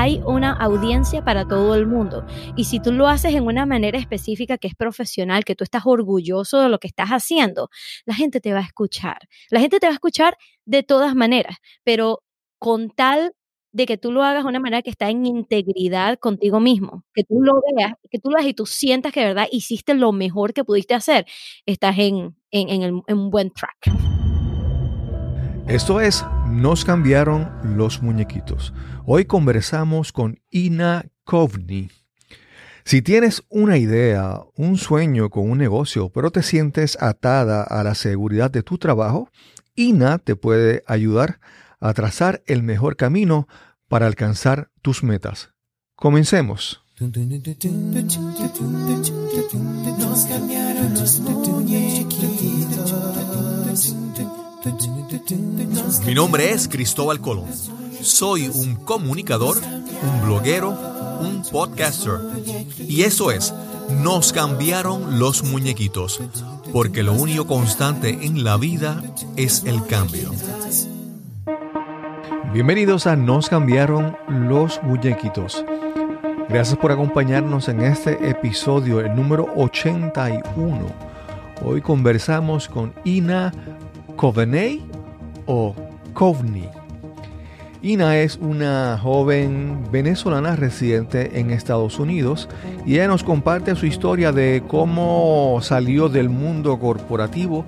hay una audiencia para todo el mundo. Y si tú lo haces en una manera específica que es profesional, que tú estás orgulloso de lo que estás haciendo, la gente te va a escuchar. La gente te va a escuchar de todas maneras, pero con tal de que tú lo hagas de una manera que está en integridad contigo mismo, que tú lo veas, que tú lo veas y tú sientas que de verdad hiciste lo mejor que pudiste hacer, estás en, en un buen track. Esto es Nos cambiaron los muñequitos. Hoy conversamos con Ina Kovni. Si tienes una idea, un sueño con un negocio, pero te sientes atada a la seguridad de tu trabajo, Ina te puede ayudar a trazar el mejor camino para alcanzar tus metas. Comencemos. Mi nombre es Cristóbal Colón. Soy un comunicador, un bloguero, un podcaster. Y eso es, nos cambiaron los muñequitos, porque lo único constante en la vida es el cambio. Bienvenidos a Nos cambiaron los muñequitos. Gracias por acompañarnos en este episodio, el número 81. Hoy conversamos con Ina Coveney o Kovni. Ina es una joven venezolana residente en Estados Unidos y ella nos comparte su historia de cómo salió del mundo corporativo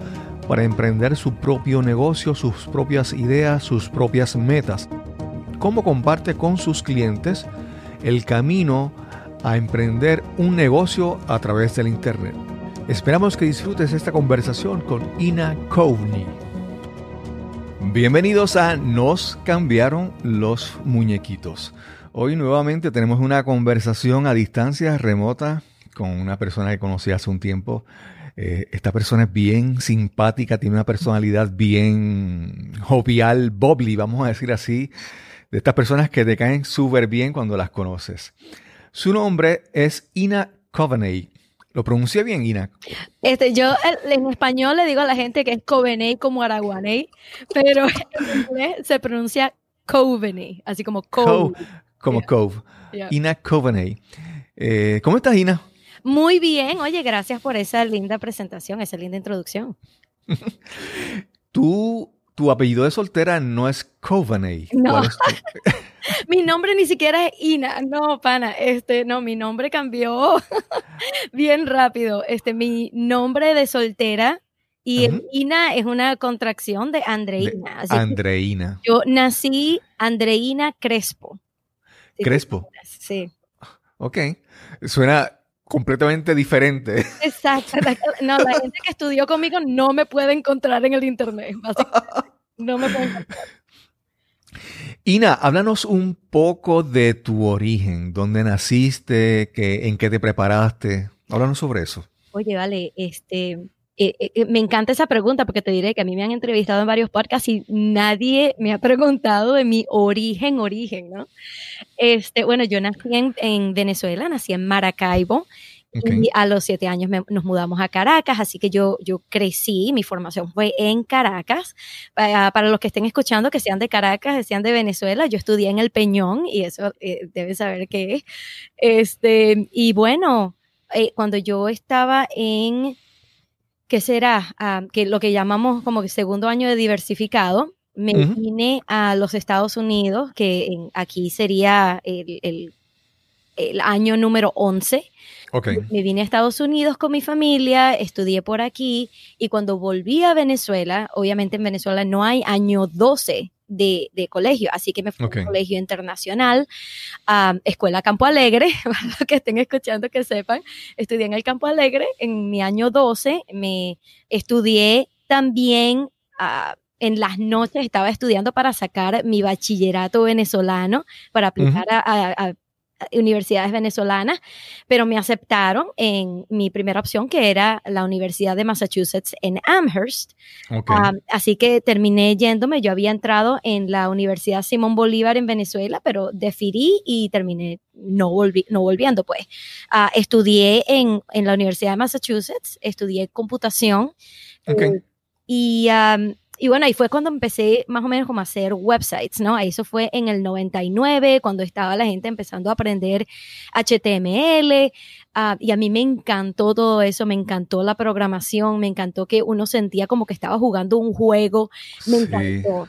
para emprender su propio negocio, sus propias ideas, sus propias metas. Cómo comparte con sus clientes el camino a emprender un negocio a través del Internet. Esperamos que disfrutes esta conversación con Ina Kovni. Bienvenidos a Nos cambiaron los muñequitos. Hoy nuevamente tenemos una conversación a distancia remota con una persona que conocí hace un tiempo eh, esta persona es bien simpática, tiene una personalidad bien jovial, bubbly, vamos a decir así, de estas personas que te caen súper bien cuando las conoces. Su nombre es Ina Coveney. ¿Lo pronuncia bien, Ina? Este, yo en español le digo a la gente que es Coveney como Araguaney, pero en inglés se pronuncia Coveney, así como Cove. como Cove. Ina Coveney. Eh, ¿Cómo estás, Ina? Muy bien, oye, gracias por esa linda presentación, esa linda introducción. Tú, tu apellido de soltera no es Coveney. No. mi nombre ni siquiera es Ina, no, pana, este, no, mi nombre cambió bien rápido. Este, mi nombre de soltera y Ina es una contracción de Andreina. Andreina. Yo nací Andreina Crespo. Crespo. Sí. Ok. Suena completamente diferente. Exacto. No, la gente que estudió conmigo no me puede encontrar en el internet. No me puede encontrar. Ina, háblanos un poco de tu origen, dónde naciste, qué, en qué te preparaste. Háblanos sobre eso. Oye, vale, este, eh, eh, eh, me encanta esa pregunta porque te diré que a mí me han entrevistado en varios podcasts y nadie me ha preguntado de mi origen, origen, ¿no? Este, bueno, yo nací en, Venezuela, nací en Maracaibo. Y a los siete años nos mudamos a Caracas, así que yo, yo crecí, mi formación fue en Caracas. Para, los que estén escuchando, que sean de Caracas, sean de Venezuela, yo estudié en el Peñón y eso eh, deben saber qué es. Este, y bueno, cuando yo estaba en que será ah, que lo que llamamos como segundo año de diversificado. Me vine a los Estados Unidos, que aquí sería el, el, año número 11. Okay. Me vine a Estados Unidos con mi familia, estudié por aquí y cuando volví a Venezuela, obviamente en Venezuela no hay año 12 de, colegio. Así que me fui a un colegio internacional, Escuela Campo Alegre, para los que estén escuchando que sepan, estudié en el Campo Alegre en mi año 12, me estudié también... Ah, en las noches estaba estudiando para sacar mi bachillerato venezolano, para aplicar a, universidades venezolanas, pero me aceptaron en mi primera opción, que era la Universidad de Massachusetts en Amherst. así que terminé yéndome. Yo había entrado en la Universidad Simón Bolívar en Venezuela, pero deferí y terminé no, volviendo, pues. Ah, estudié en, la Universidad de Massachusetts, estudié computación. Eh, y y bueno, ahí fue cuando empecé más o menos como a hacer websites, ¿no? Eso fue en el 99, cuando estaba la gente empezando a aprender HTML, ah, y a mí me encantó todo eso, me encantó la programación, me encantó que uno sentía como que estaba jugando un juego, me encantó.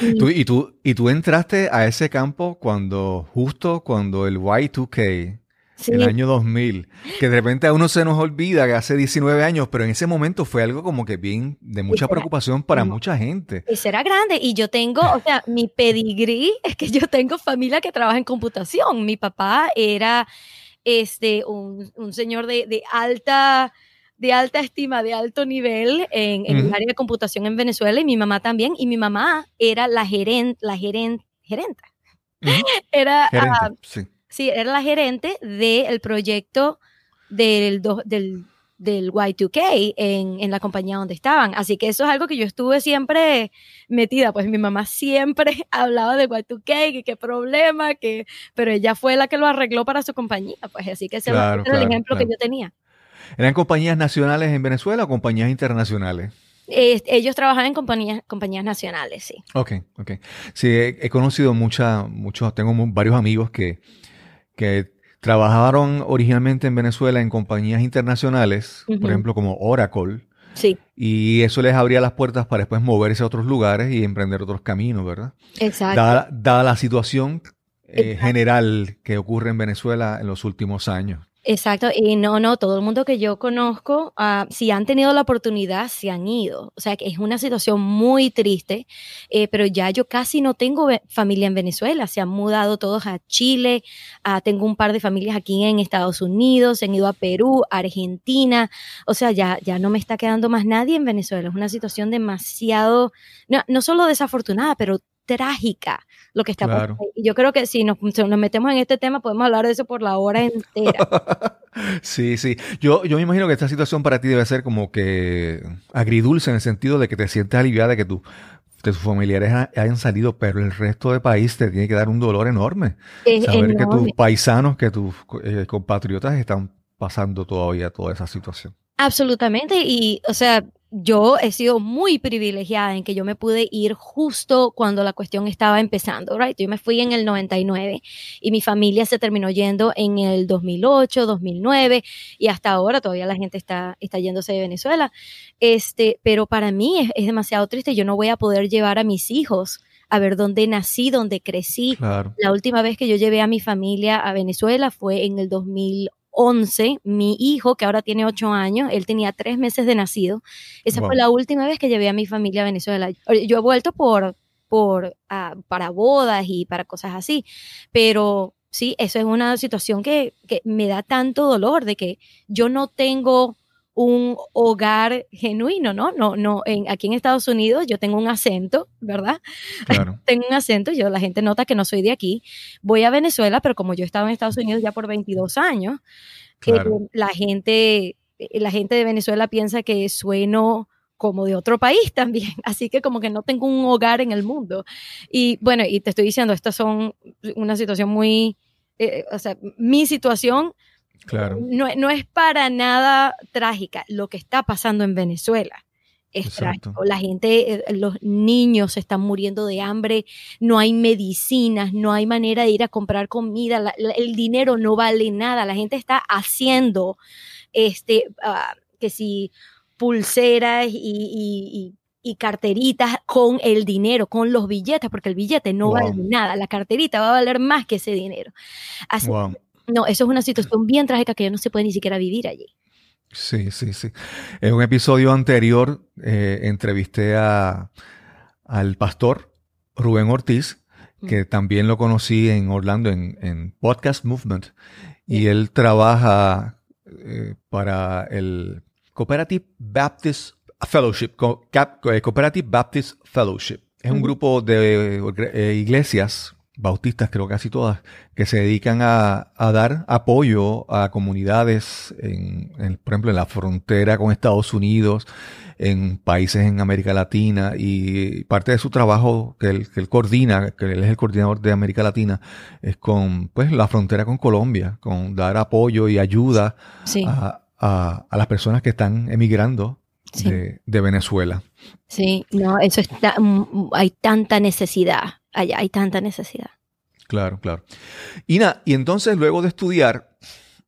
y, tú, y tú entraste a ese campo cuando, justo cuando el Y2K el año 2000, que de repente a uno se nos olvida que hace 19 años, pero en ese momento fue algo como que bien de mucha preocupación para mucha gente. Y será grande, y yo tengo, o sea, mi pedigrí es que yo tengo familia que trabaja en computación. Mi papá era este, un, señor de, alta de alta estima, de alto nivel en, el área de computación en Venezuela y mi mamá también. Y mi mamá era la gerente, la gerente, gerenta. Era, ah, sí. Sí, era la gerente del proyecto del, del, del Y2K en, en, la compañía donde estaban. Así que eso es algo que yo estuve siempre metida. Pues mi mamá siempre hablaba de Y2K, que qué problema, que, pero ella fue la que lo arregló para su compañía. Pues así que ese era el ejemplo que yo tenía. ¿Eran compañías nacionales en Venezuela o compañías internacionales? ellos trabajan en compañías, compañías nacionales, sí. Ok, ok. Sí, he, conocido mucha, muchos, tengo varios amigos que que trabajaron originalmente en Venezuela en compañías internacionales, por ejemplo como Oracle. Sí. Y eso les abría las puertas para después moverse a otros lugares y emprender otros caminos, ¿verdad? Exacto. Dada, la situación eh, general que ocurre en Venezuela en los últimos años. Exacto, y no, no, todo el mundo que yo conozco, uh, si han tenido la oportunidad, se han ido. O sea, que es una situación muy triste, eh, pero ya yo casi no tengo familia en Venezuela, se han mudado todos a Chile, uh, tengo un par de familias aquí en Estados Unidos, se han ido a Perú, Argentina, o sea, ya, ya no me está quedando más nadie en Venezuela. Es una situación demasiado, no, no solo desafortunada, pero trágica lo que está pasando. Y yo creo que si nos, nos, metemos en este tema, podemos hablar de eso por la hora entera. sí, sí. Yo, yo me imagino que esta situación para ti debe ser como que agridulce en el sentido de que te sientes aliviada de que, tú, tus familiares hayan salido, pero el resto del país te tiene que dar un dolor enorme. Saber que tus paisanos, que tus eh, compatriotas están pasando todavía toda esa situación. Absolutamente. Y, o sea, yo he sido muy privilegiada en que yo me pude ir justo cuando la cuestión estaba empezando, right? Yo me fui en el 99 y mi familia se terminó yendo en el 2008, 2009 y hasta ahora todavía la gente está, está yéndose de Venezuela. Este, pero para mí es, demasiado triste. Yo no voy a poder llevar a mis hijos a ver dónde nací, dónde crecí. La última vez que yo llevé a mi familia a Venezuela fue en el 2008 11, mi hijo, que ahora tiene 8 años, él tenía 3 meses de nacido. Esa fue la última vez que llevé a mi familia a Venezuela. Yo he vuelto por, por, ah, para bodas y para cosas así, pero sí, eso es una situación que, que me da tanto dolor de que yo no tengo un hogar genuino, ¿no? No, no, en, aquí en Estados Unidos yo tengo un acento, ¿verdad? Claro. tengo un acento, yo la gente nota que no soy de aquí. Voy a Venezuela, pero como yo he estado en Estados Unidos ya por 22 años, eh, la gente eh, la gente de Venezuela piensa que sueno como de otro país también, así que como que no tengo un hogar en el mundo. Y bueno, y te estoy diciendo, estas son una situación muy, eh, o sea, mi situación Claro. No, no, es para nada trágica lo que está pasando en Venezuela. Es trágico. La gente, eh, los niños se están muriendo de hambre, no hay medicinas, no hay manera de ir a comprar comida, el dinero no vale nada. La gente está haciendo, este, ah, que si pulseras y, carteritas con el dinero, con los billetes, porque el billete no vale nada, la carterita va a valer más que ese dinero. Así no, eso es una situación bien trágica que ya no se puede ni siquiera vivir allí. Sí, sí, sí. En un episodio anterior eh, entrevisté a, al pastor Rubén Ortiz, que también lo conocí en Orlando en, Podcast Movement, y él trabaja eh, para el Cooperative Baptist Fellowship, eh, Cooperative Baptist Fellowship. Es un grupo de iglesias bautistas, creo casi todas, que se dedican a, dar apoyo a comunidades, en, por ejemplo, en la frontera con Estados Unidos, en países en América Latina, y parte de su trabajo que él, coordina, que él es el coordinador de América Latina, es con pues la frontera con Colombia, con dar apoyo y ayuda a, a, las personas que están emigrando de, Venezuela. Sí, no, eso está, mm, hay tanta necesidad hay tanta necesidad. Claro, claro. Ina, y entonces luego de estudiar,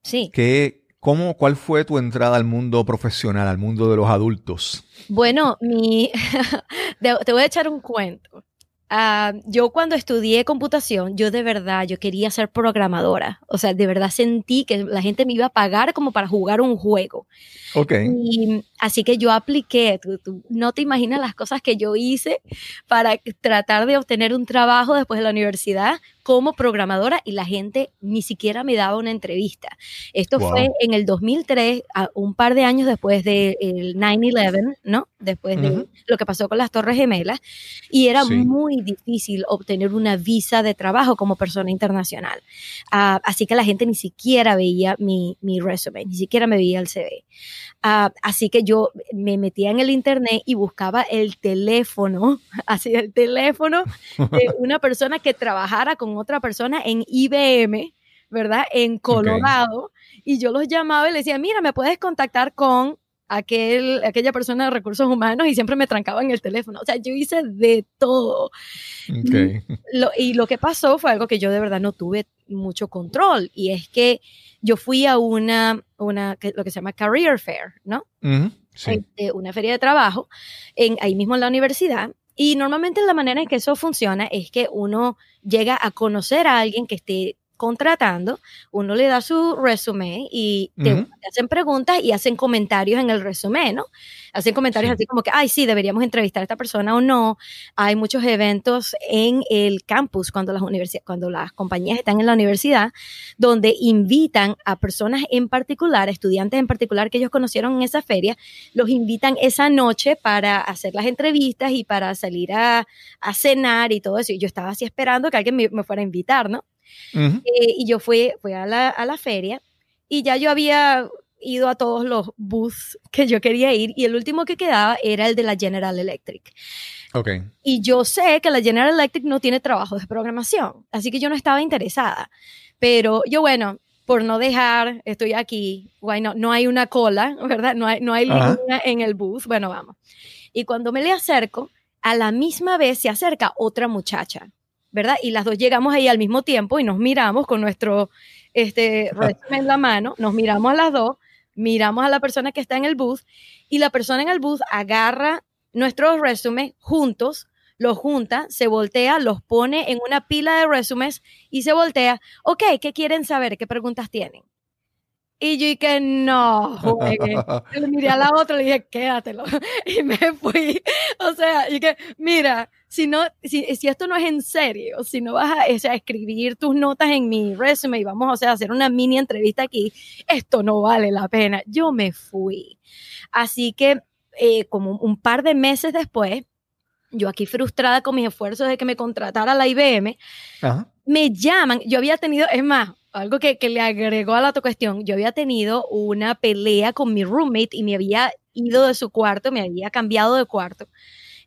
sí. ¿qué, cómo, ¿cuál fue tu entrada al mundo profesional, al mundo de los adultos? Bueno, mi, te voy a echar un cuento. Ah, yo cuando estudié computación, yo de verdad, yo quería ser programadora. O sea, de verdad sentí que la gente me iba a pagar como para jugar un juego. Ok. Y, así que yo apliqué, no te imaginas las cosas que yo hice para tratar de obtener un trabajo después de la universidad como programadora y la gente ni siquiera me daba una entrevista. Esto fue en el 2003, un par de años después del 9-11, ¿no? Después de lo que pasó con las Torres Gemelas. Y era muy difícil obtener una visa de trabajo como persona internacional. Ah, así que la gente ni siquiera veía mi, mi resumen, ni siquiera me veía el CV. Ah, así que yo me metía en el internet y buscaba el teléfono, así el teléfono de una persona que trabajara con otra persona en IBM, ¿verdad? En Colorado. Y yo los llamaba y les decía, mira, me puedes contactar con aquel, aquella persona de recursos humanos y siempre me trancaban el teléfono. O sea, yo hice de todo. y lo que pasó fue algo que yo de verdad no tuve mucho control y es que yo fui a una, una lo que se llama Career Fair, ¿no? Este, una feria de trabajo en, ahí mismo en la universidad y normalmente la manera en que eso funciona es que uno llega a conocer a alguien que esté contratando, uno le da su resumen y te, hacen preguntas y hacen comentarios en el resumen, ¿no? Hacen comentarios así como que, ay, sí, deberíamos entrevistar a esta persona o no. Hay muchos eventos en el campus cuando las, cuando las compañías están en la universidad, donde invitan a personas en particular, estudiantes en particular que ellos conocieron en esa feria, los invitan esa noche para hacer las entrevistas y para salir a, cenar y todo eso. Y yo estaba así esperando que alguien me fuera a invitar, ¿no? Eh, y yo fui, fui a, la, a la feria y ya yo había ido a todos los booths que yo quería ir y el último que quedaba era el de la General Electric. Okay. Y yo sé que la General Electric no tiene trabajo de programación, así que yo no estaba interesada. Pero yo, bueno, por no dejar, estoy aquí, bueno, no hay una cola, ¿verdad? No hay, no hay línea en el bus, bueno, vamos. Y cuando me le acerco, a la misma vez se acerca otra muchacha ¿verdad? Y las dos llegamos ahí al mismo tiempo y nos miramos con nuestro este, resumen en la mano, nos miramos a las dos, miramos a la persona que está en el bus y la persona en el bus agarra nuestros resúmenes juntos, los junta, se voltea, los pone en una pila de resúmenes y se voltea. Ok, ¿qué quieren saber? ¿Qué preguntas tienen? Y yo dije, no, Le miré a la otra y le dije, quédatelo. Y me fui. O sea, y que, mira, si, no, si, si, esto no es en serio, si no vas a, escribir tus notas en mi resumen y vamos o sea, a hacer una mini entrevista aquí, esto no vale la pena. Yo me fui. Así que, eh, como un par de meses después, yo aquí frustrada con mis esfuerzos de que me contratara la IBM, me llaman, yo había tenido, es más, algo que, que, le agregó a la otra cuestión, yo había tenido una pelea con mi roommate y me había ido de su cuarto, me había cambiado de cuarto.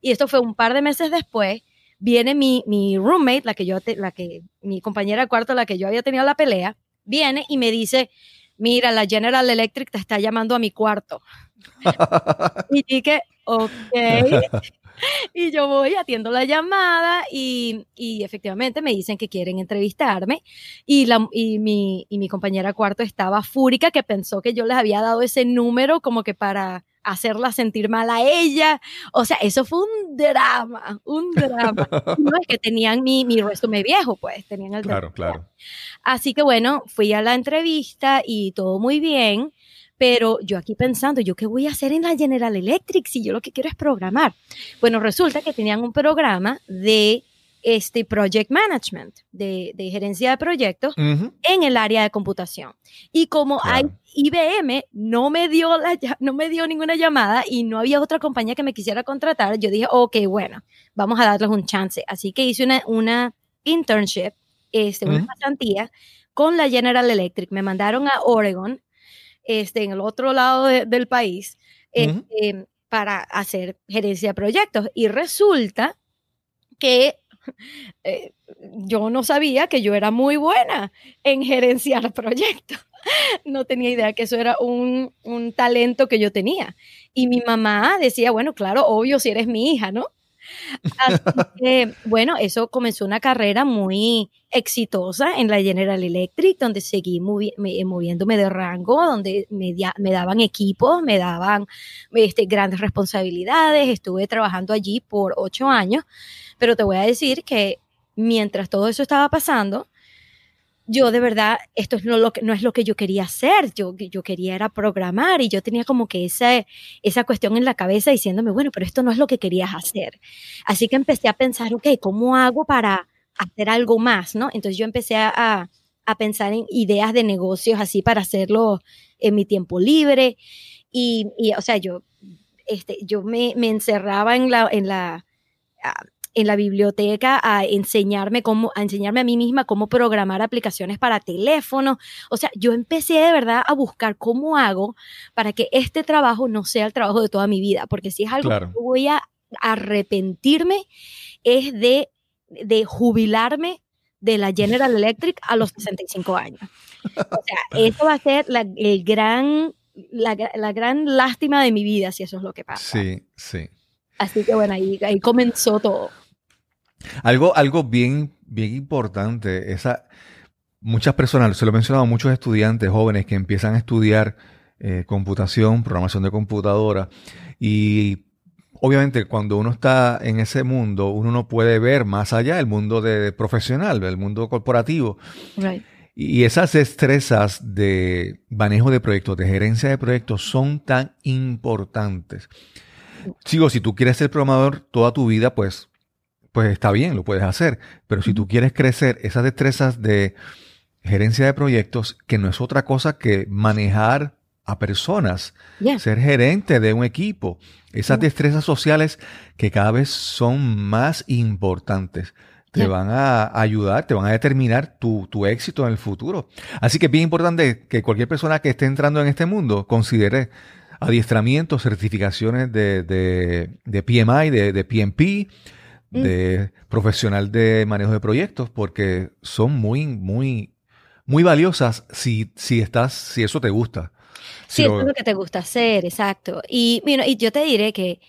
Y esto fue un par de meses después. Viene mi, mi roommate, la que yo, la que, mi compañera de cuarto, la que yo había tenido la pelea, viene y me dice, mira, la General Electric te está llamando a mi cuarto. y dije, ok. y yo voy, atiendo la llamada y, y, efectivamente me dicen que quieren entrevistarme y, la, y, mi, y mi compañera cuarto estaba fúrica que pensó que yo les había dado ese número como que para hacerla sentir mal a ella. O sea, eso fue un drama, un drama. no es que tenían mi, mi resumen viejo, pues, tenían el... Claro, claro. Así que bueno, fui a la entrevista y todo muy bien. Pero yo aquí pensando, ¿yo qué voy a hacer en la General Electric si yo lo que quiero es programar? Bueno, resulta que tenían un programa de este project management, de, gerencia de proyectos en el área de computación. Y como hay IBM no me dio la, no me dio ninguna llamada y no había otra compañía que me quisiera contratar, yo dije, ok, bueno, vamos a darles un chance. Así que hice una, una internship, este, una pasantía con la General Electric. Me mandaron a Oregon este, en el otro lado del país este, para hacer gerencia de proyectos. Y resulta que eh, yo no sabía que yo era muy buena en gerenciar proyectos. no tenía idea que eso era un, un talento que yo tenía. Y mi mamá decía, bueno, claro, obvio, si eres mi hija, ¿no? Así que, bueno, eso comenzó una carrera muy exitosa en la General Electric, donde seguí moviéndome de rango, donde me, me daban equipos, me daban este, grandes responsabilidades. Estuve trabajando allí por ocho años, pero te voy a decir que mientras todo eso estaba pasando, yo de verdad, esto no, lo que, no es lo que yo quería hacer, yo, yo quería era programar y yo tenía como que esa, esa cuestión en la cabeza diciéndome, bueno, pero esto no es lo que querías hacer. Así que empecé a pensar, ok, ¿cómo hago para hacer algo más? ¿no? Entonces yo empecé a, a pensar en ideas de negocios así para hacerlo en mi tiempo libre y, y o sea, yo, este, yo me, me encerraba en la, en la, ah, en la biblioteca a enseñarme cómo, a enseñarme a mí misma cómo programar aplicaciones para teléfono. O sea, yo empecé de verdad a buscar cómo hago para que este trabajo no sea el trabajo de toda mi vida, porque si es algo que voy a arrepentirme, es de, de jubilarme de la General Electric a los 65 años. O sea, eso va a ser la, el gran, la, la gran lástima de mi vida si eso es lo que pasa. Sí, sí. Así que bueno, ahí, ahí comenzó todo. Algo, algo bien, bien importante, esa, muchas personas, se lo he mencionado a muchos estudiantes jóvenes que empiezan a estudiar eh, computación, programación de computadora, y obviamente cuando uno está en ese mundo, uno no puede ver más allá del mundo de, profesional, del mundo corporativo. Y esas destrezas de manejo de proyectos, de gerencia de proyectos, son tan importantes. Sigo, si tú quieres ser programador toda tu vida, pues pues está bien, lo puedes hacer. Pero si tú quieres crecer esas destrezas de gerencia de proyectos, que no es otra cosa que manejar a personas, ser gerente de un equipo, esas destrezas sociales que cada vez son más importantes, te van a ayudar, te van a determinar tu, éxito en el futuro. Así que es bien importante que cualquier persona que esté entrando en este mundo considere adiestramientos, certificaciones de, de, PMI, de, de PMP, Mm. de profesional de manejo de proyectos porque son muy, muy, muy valiosas si, si estás, si eso te gusta. Si sí, es lo que te gusta hacer, exacto. Y, y yo te diré que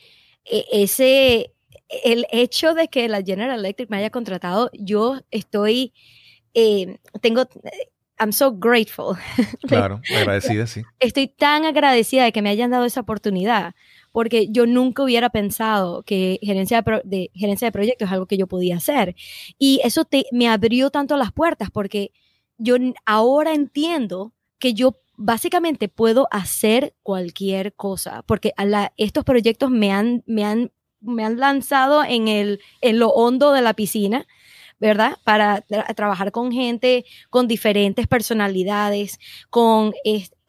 e, ese, el hecho de que la General Electric me haya contratado, yo estoy, eh, tengo, I'm so grateful. Claro, agradecida, sí. Estoy tan agradecida de que me hayan dado esa oportunidad, porque yo nunca hubiera pensado que gerencia de, gerencia de proyectos es algo que yo podía hacer. Y eso me abrió tanto las puertas, porque yo ahora entiendo que yo básicamente puedo hacer cualquier cosa, porque estos proyectos me han, me han, me han lanzado en, el, en lo hondo de la piscina ¿verdad? Para trabajar con gente con diferentes personalidades, con,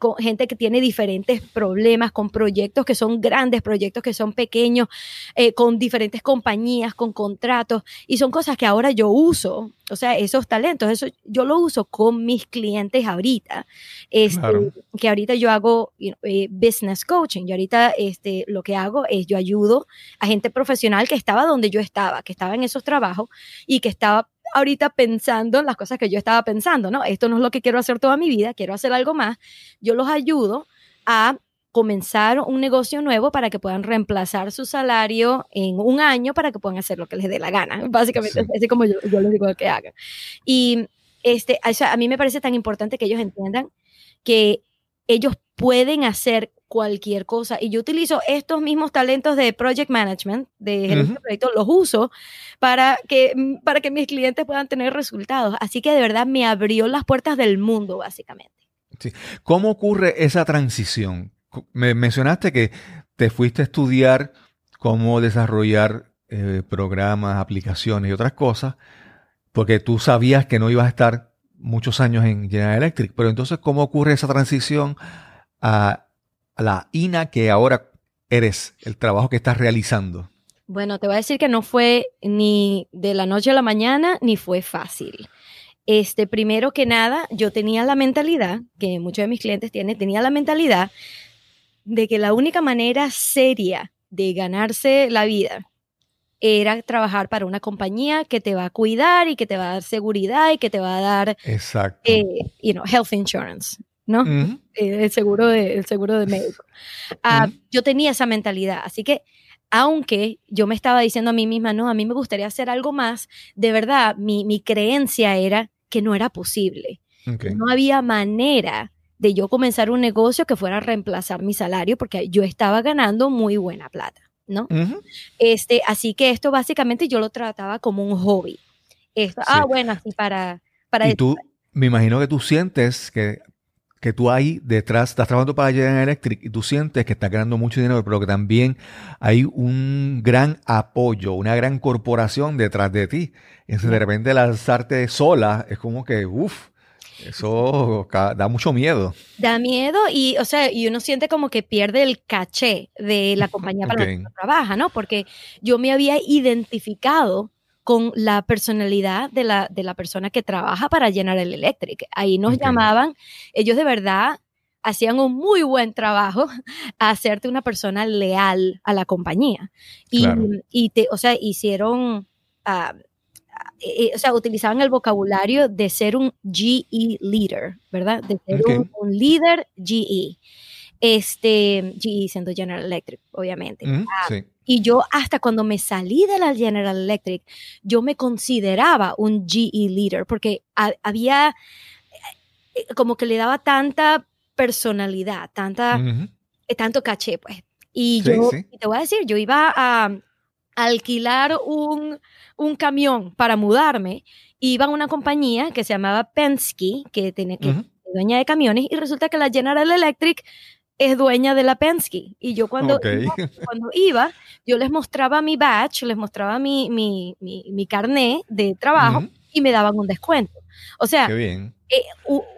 con gente que tiene diferentes problemas, con proyectos que son grandes, proyectos que son pequeños, eh, con diferentes compañías, con contratos, y son cosas que ahora yo uso, o sea, esos talentos, eso yo lo uso con mis clientes ahorita, este, que ahorita yo hago eh, business coaching, yo ahorita este, lo que hago es yo ayudo a gente profesional que estaba donde yo estaba, que estaba en esos trabajos y que estaba ahorita pensando en las cosas que yo estaba pensando, ¿no? Esto no es lo que quiero hacer toda mi vida, quiero hacer algo más. Yo los ayudo a comenzar un negocio nuevo para que puedan reemplazar su salario en un año para que puedan hacer lo que les dé la gana. Básicamente, así como yo, yo les digo que hagan. Y este, a mí me parece tan importante que ellos entiendan que ellos pueden hacer cualquier cosa. Y yo utilizo estos mismos talentos de project management, de gerencia de proyectos, los uso para que, para que mis clientes puedan tener resultados. Así que de verdad me abrió las puertas del mundo, básicamente. Sí. ¿Cómo ocurre esa transición? Me mencionaste que te fuiste a estudiar cómo desarrollar eh, programas, aplicaciones y otras cosas, porque tú sabías que no ibas a estar muchos años en General Electric. Pero entonces, ¿cómo ocurre esa transición a la INA que ahora eres, el trabajo que estás realizando? Bueno, te voy a decir que no fue ni de la noche a la mañana, ni fue fácil. Este, primero que nada, yo tenía la mentalidad, que muchos de mis clientes tienen, tenía la mentalidad de que la única manera seria de ganarse la vida era trabajar para una compañía que te va a cuidar y que te va a dar seguridad y que te va a dar Exacto. Eh, you know, health insurance. ¿No? el, seguro de, el seguro de médico. Ah, yo tenía esa mentalidad, así que aunque yo me estaba diciendo a mí misma, no, a mí me gustaría hacer algo más, de verdad, mi, mi creencia era que no era posible. No había manera de yo comenzar un negocio que fuera a reemplazar mi salario porque yo estaba ganando muy buena plata, ¿no? este, así que esto básicamente yo lo trataba como un hobby. Esto, Ah, bueno, así para... para y tú, me imagino que tú sientes que que tú ahí detrás, estás trabajando para General Electric y tú sientes que estás ganando mucho dinero, pero que también hay un gran apoyo, una gran corporación detrás de ti. Entonces, de repente lanzarte sola es como que, uff, eso da mucho miedo. Da miedo y, o sea, y uno siente como que pierde el caché de la compañía para la que trabaja, ¿no? Porque yo me había identificado con la personalidad de la, de la persona que trabaja para llenar el Electric. Ahí nos llamaban, ellos de verdad hacían un muy buen trabajo a hacerte una persona leal a la compañía. Y, y te, o sea, hicieron, uh, o sea, utilizaban el vocabulario de ser un GE leader, ¿verdad? De ser un, líder GE. Este, GE siendo General Electric, obviamente. sí. Y yo hasta cuando me salí de la General Electric, yo me consideraba un GE leader porque había eh, como que le daba tanta personalidad, tanta, eh, tanto caché, pues. Y yo, te voy a decir, yo iba a, alquilar un, camión para mudarme, iba a una compañía que se llamaba Penske, que tenía que dueña de camiones, y resulta que la General Electric es dueña de la Penske. Y yo cuando, iba, cuando iba, yo les mostraba mi badge, les mostraba mi, mi, mi, carné de trabajo y me daban un descuento. O sea, eh,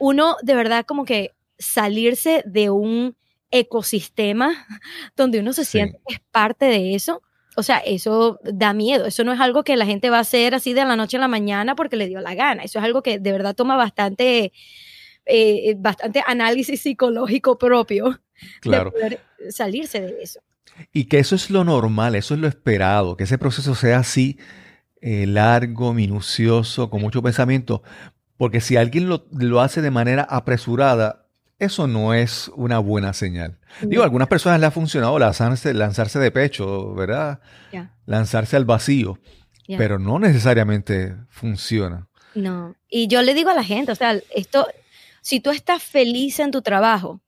uno de verdad como que salirse de un ecosistema donde uno se siente que es parte de eso. O sea, eso da miedo. Eso no es algo que la gente va a hacer así de la noche a la mañana porque le dio la gana. Eso es algo que de verdad toma bastante, eh, bastante análisis psicológico propio claro. de poder salirse de eso. Y que eso es lo normal, eso es lo esperado, que ese proceso sea así eh, largo, minucioso, con mucho pensamiento, porque si alguien lo, hace de manera apresurada, eso no es una buena señal. Digo, a algunas personas le ha funcionado lanzarse, lanzarse de pecho, ¿verdad? Lanzarse al vacío, pero no necesariamente funciona. No, y yo le digo a la gente, o sea, esto, si tú estás feliz en tu trabajo,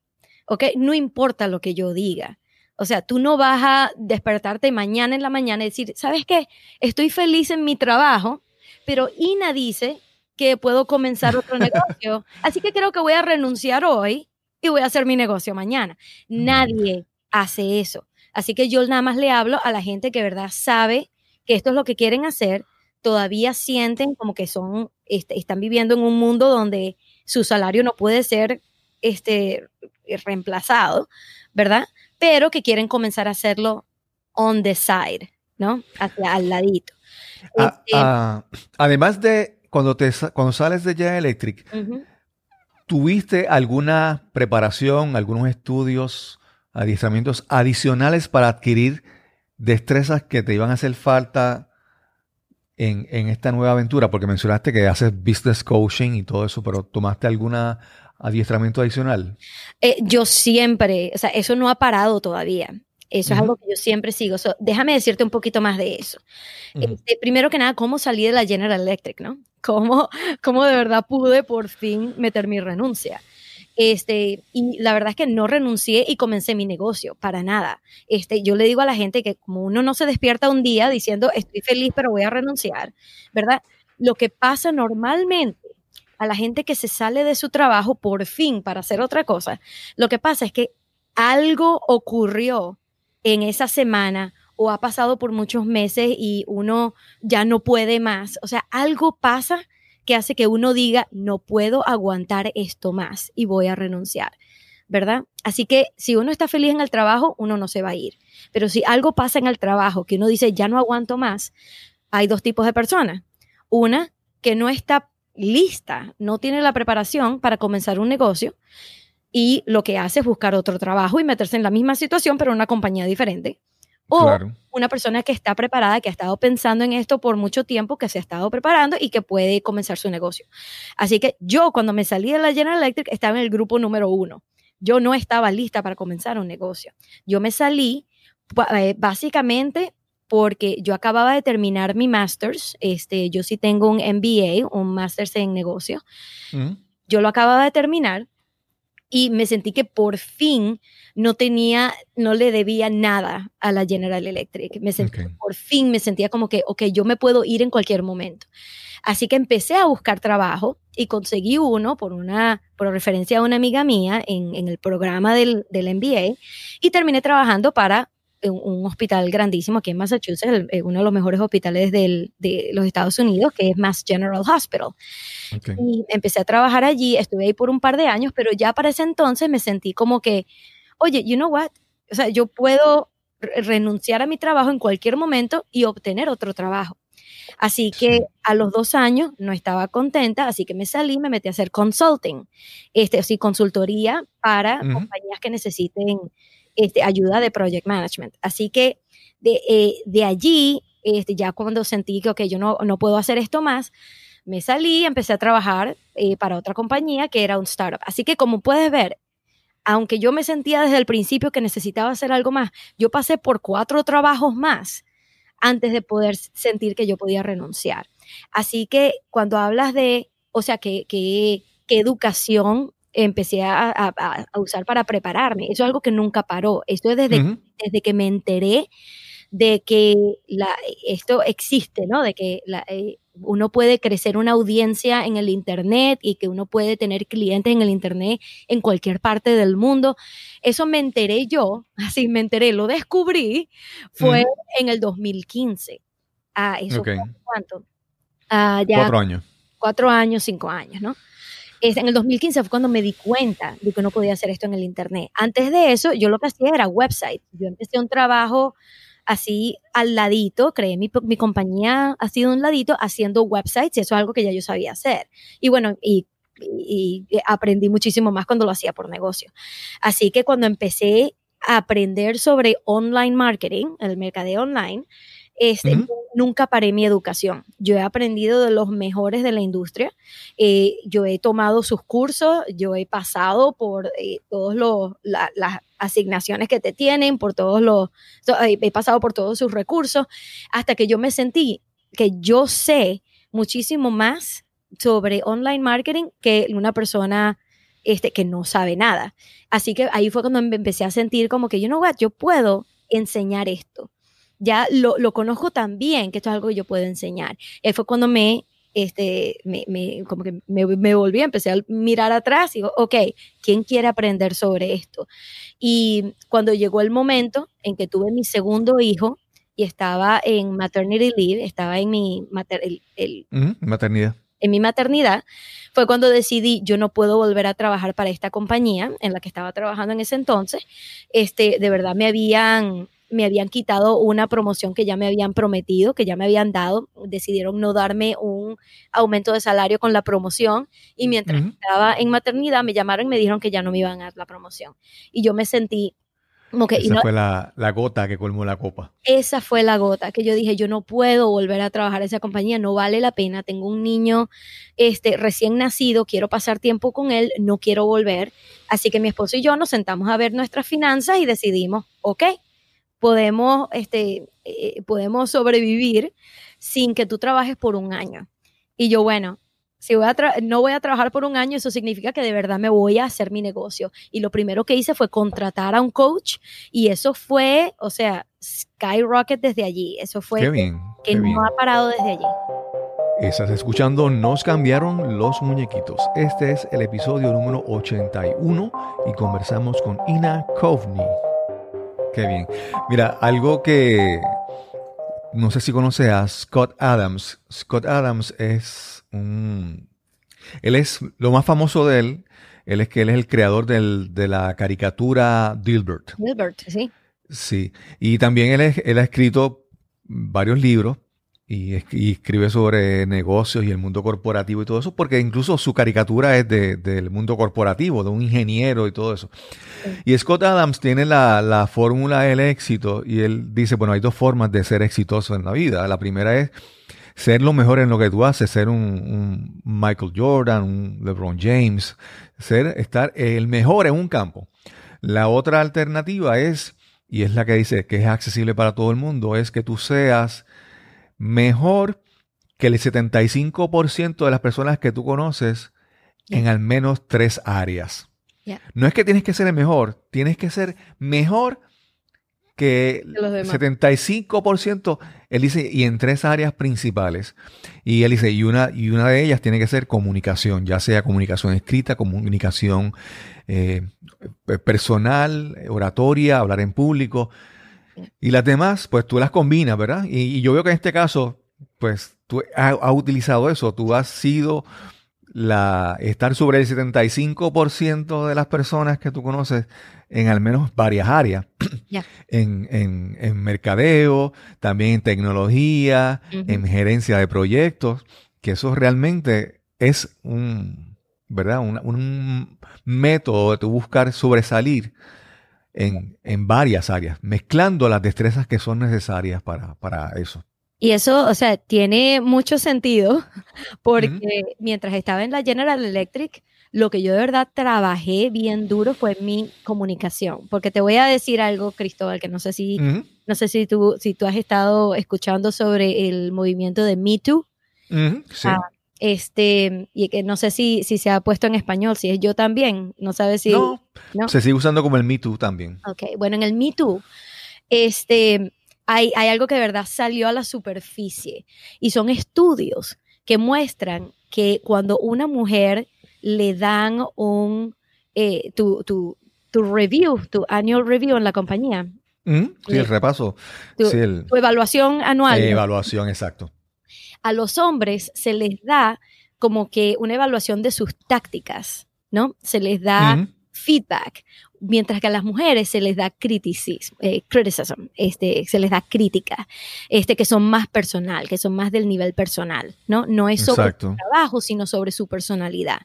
¿ok? No importa lo que yo diga. O sea, tú no vas a despertarte mañana en la mañana y decir, ¿sabes qué? Estoy feliz en mi trabajo, pero Ina dice que puedo comenzar otro negocio, así que creo que voy a renunciar hoy y voy a hacer mi negocio mañana. Nadie hace eso. Así que yo nada más le hablo a la gente que verdad sabe que esto es lo que quieren hacer, todavía sienten como que son, este, están viviendo en un mundo donde su salario no puede ser este, reemplazado, ¿verdad? Pero que quieren comenzar a hacerlo on the side, ¿no? Hacia al ladito. Ah, este, ah, además de cuando, te, cuando sales de General Electric, ¿tuviste alguna preparación, algunos estudios, adiestramientos adicionales para adquirir destrezas que te iban a hacer falta en, en, esta nueva aventura? Porque mencionaste que haces business coaching y todo eso, pero ¿tomaste alguna adiestramiento adicional? Eh, yo siempre, o sea, eso no ha parado todavía. Eso es algo que yo siempre sigo. déjame decirte un poquito más de eso. Este, primero que nada, cómo salí de la General Electric, ¿no? Cómo, cómo de verdad pude por fin meter mi renuncia. Este, y la verdad es que no renuncié y comencé mi negocio, para nada. Este, yo le digo a la gente que como uno no se despierta un día diciendo estoy feliz pero voy a renunciar, ¿verdad? Lo que pasa normalmente a la gente que se sale de su trabajo por fin para hacer otra cosa, lo que pasa es que algo ocurrió en esa semana o ha pasado por muchos meses y uno ya no puede más. O sea, algo pasa que hace que uno diga, no puedo aguantar esto más y voy a renunciar, ¿verdad? Así que si uno está feliz en el trabajo, uno no se va a ir. Pero si algo pasa en el trabajo que uno dice, ya no aguanto más, hay dos tipos de personas. Una que no está lista, no tiene la preparación para comenzar un negocio y lo que hace es buscar otro trabajo y meterse en la misma situación pero en una compañía diferente. O una persona que está preparada, que ha estado pensando en esto por mucho tiempo, que se ha estado preparando y que puede comenzar su negocio. Así que yo cuando me salí de la General Electric estaba en el grupo número uno. Yo no estaba lista para comenzar un negocio. Yo me salí eh, básicamente porque yo acababa de terminar mi master's, este, yo sí tengo un MBA, un master's en negocio. Mm. Yo lo acababa de terminar y me sentí que por fin no tenía, no le debía nada a la General Electric. Me sentí, Por fin me sentía como que, ok, yo me puedo ir en cualquier momento. Así que empecé a buscar trabajo y conseguí uno por una, por referencia a una amiga mía en, en el programa del, del MBA y terminé trabajando para un, hospital grandísimo aquí en Massachusetts, eh, uno de los mejores hospitales de los Estados Unidos, que es Mass General Hospital. Y empecé a trabajar allí, estuve ahí por un par de años, pero ya para ese entonces me sentí como que, oye, you know what? O sea, yo puedo renunciar a mi trabajo en cualquier momento y obtener otro trabajo. Así que a los dos años no estaba contenta, así que me salí, me metí a hacer consulting, este, así, consultoría para compañías que necesiten este, ayuda de project management. Así que de, eh, allí, este, ya cuando sentí que, ok, yo no, no puedo hacer esto más, me salí, empecé a trabajar eh, para otra compañía que era un startup. Así que como puedes ver, aunque yo me sentía desde el principio que necesitaba hacer algo más, yo pasé por cuatro trabajos más antes de poder sentir que yo podía renunciar. Así que cuando hablas de, o sea, que, que, que educación empecé a, usar para prepararme. Eso es algo que nunca paró. Esto es desde, desde que me enteré de que la, esto existe, ¿no? De que eh, uno puede crecer una audiencia en el Internet y que uno puede tener clientes en el Internet en cualquier parte del mundo. Eso me enteré yo, así me enteré, lo descubrí, fue en el 2015. Ah, eso fue cuánto? Ah, ya, cuatro años. Cuatro años, cinco años, ¿no? En el 2015 fue cuando me di cuenta de que no podía hacer esto en el Internet. Antes de eso, yo lo que hacía era website. Yo empecé un trabajo así al ladito, creé mi, mi compañía ha sido un ladito haciendo websites y eso es algo que ya yo sabía hacer. Y bueno, y aprendí muchísimo más cuando lo hacía por negocio. Así que cuando empecé a aprender sobre online marketing, el mercadeo online, este, Nunca paré mi educación. Yo he aprendido de los mejores de la industria. Eh, yo he tomado sus cursos, yo he pasado por eh, todas las asignaciones que te tienen, por todos los, eh, he pasado por todos sus recursos, hasta que yo me sentí que yo sé muchísimo más sobre online marketing que una persona este, que no sabe nada. Así que ahí fue cuando me empecé a sentir como que, you know what, yo puedo enseñar esto ya lo, lo conozco tan bien que esto es algo que yo puedo enseñar. Y fue cuando me, este, me, me como que me, me, volví, empecé a mirar atrás y digo, ok, ¿quién quiere aprender sobre esto? Y cuando llegó el momento en que tuve mi segundo hijo y estaba en maternity leave, estaba en mi el, maternidad. En mi maternidad, fue cuando decidí, yo no puedo volver a trabajar para esta compañía en la que estaba trabajando en ese entonces. Este, de verdad me habían me habían quitado una promoción que ya me habían prometido, que ya me habían dado, decidieron no darme un aumento de salario con la promoción y mientras estaba en maternidad me llamaron y me dijeron que ya no me iban a dar la promoción. Y yo me sentí como que... Esa fue la, gota que colmó la copa. Esa fue la gota que yo dije, yo no puedo volver a trabajar en esa compañía, no vale la pena, tengo un niño este, recién nacido, quiero pasar tiempo con él, no quiero volver. Así que mi esposo y yo nos sentamos a ver nuestras finanzas y decidimos, ok, podemos, este, eh, podemos sobrevivir sin que tú trabajes por un año. Y yo, bueno, si voy a no voy a trabajar por un año, eso significa que de verdad me voy a hacer mi negocio. Y lo primero que hice fue contratar a un coach y eso fue, o sea, skyrocket desde allí. Eso fue que no ha parado desde allí. Estás escuchando Nos cambiaron los muñequitos. Este es el episodio número 81 y conversamos con Ina Kovni. Qué bien. Mira, algo que no sé si conoce a Scott Adams. Scott Adams es un... Él es lo más famoso de él. Él es que él es el creador de la caricatura Dilbert. Dilbert, sí. Sí. Y también él, él ha escrito varios libros y, escribe sobre negocios y el mundo corporativo y todo eso, porque incluso su caricatura es del mundo corporativo, de un ingeniero y todo eso. Y Scott Adams tiene la, fórmula del éxito y él dice, bueno, hay dos formas de ser exitoso en la vida. La primera es ser lo mejor en lo que tú haces, ser un, Michael Jordan, un LeBron James, ser, estar el mejor en un campo. La otra alternativa es, y es la que dice que es accesible para todo el mundo, es que tú seas mejor que el 75% de las personas que tú conoces en al menos tres áreas. No es que tienes que ser el mejor, tienes que ser mejor que el 75%, él dice, y en tres áreas principales. Y él dice, y una, y una de ellas tiene que ser comunicación, ya sea comunicación escrita, comunicación eh, personal, oratoria, hablar en público. Y las demás, pues tú las combinas, ¿verdad? Y, yo veo que en este caso, pues tú has, utilizado eso, tú has sido la, estar sobre el 75% de las personas que tú conoces en al menos varias áreas. En, en, mercadeo, también en tecnología, en gerencia de proyectos, que eso realmente es un, ¿verdad? Un, un método de tu buscar sobresalir en, varias áreas, mezclando las destrezas que son necesarias para, eso. Y eso, o sea, tiene mucho sentido porque mientras estaba en la General Electric, lo que yo de verdad trabajé bien duro fue mi comunicación. Porque te voy a decir algo, Cristóbal, que no sé si, no sé si tú, si tú has estado escuchando sobre el movimiento de Me Too. sí. Ah, este, y que no sé si, si se ha puesto en español, si es yo también, no sabes si... No, se sigue usando como el Me Too también. Ok, bueno, en el Me Too, este, hay, hay algo que de verdad salió a la superficie y son estudios que muestran que cuando una mujer le dan un, eh, tu, tu, tu, review, tu annual review en la compañía. sí, el repaso. Tu, sí, el, tu evaluación anual. evaluación, exacto a los hombres se les da como que una evaluación de sus tácticas, ¿no? Se les da feedback, mientras que a las mujeres se les da criticism, eh, criticism este, se les da crítica, este, que son más personal, que son más del nivel personal, ¿no? No es sobre su trabajo, sino sobre su personalidad.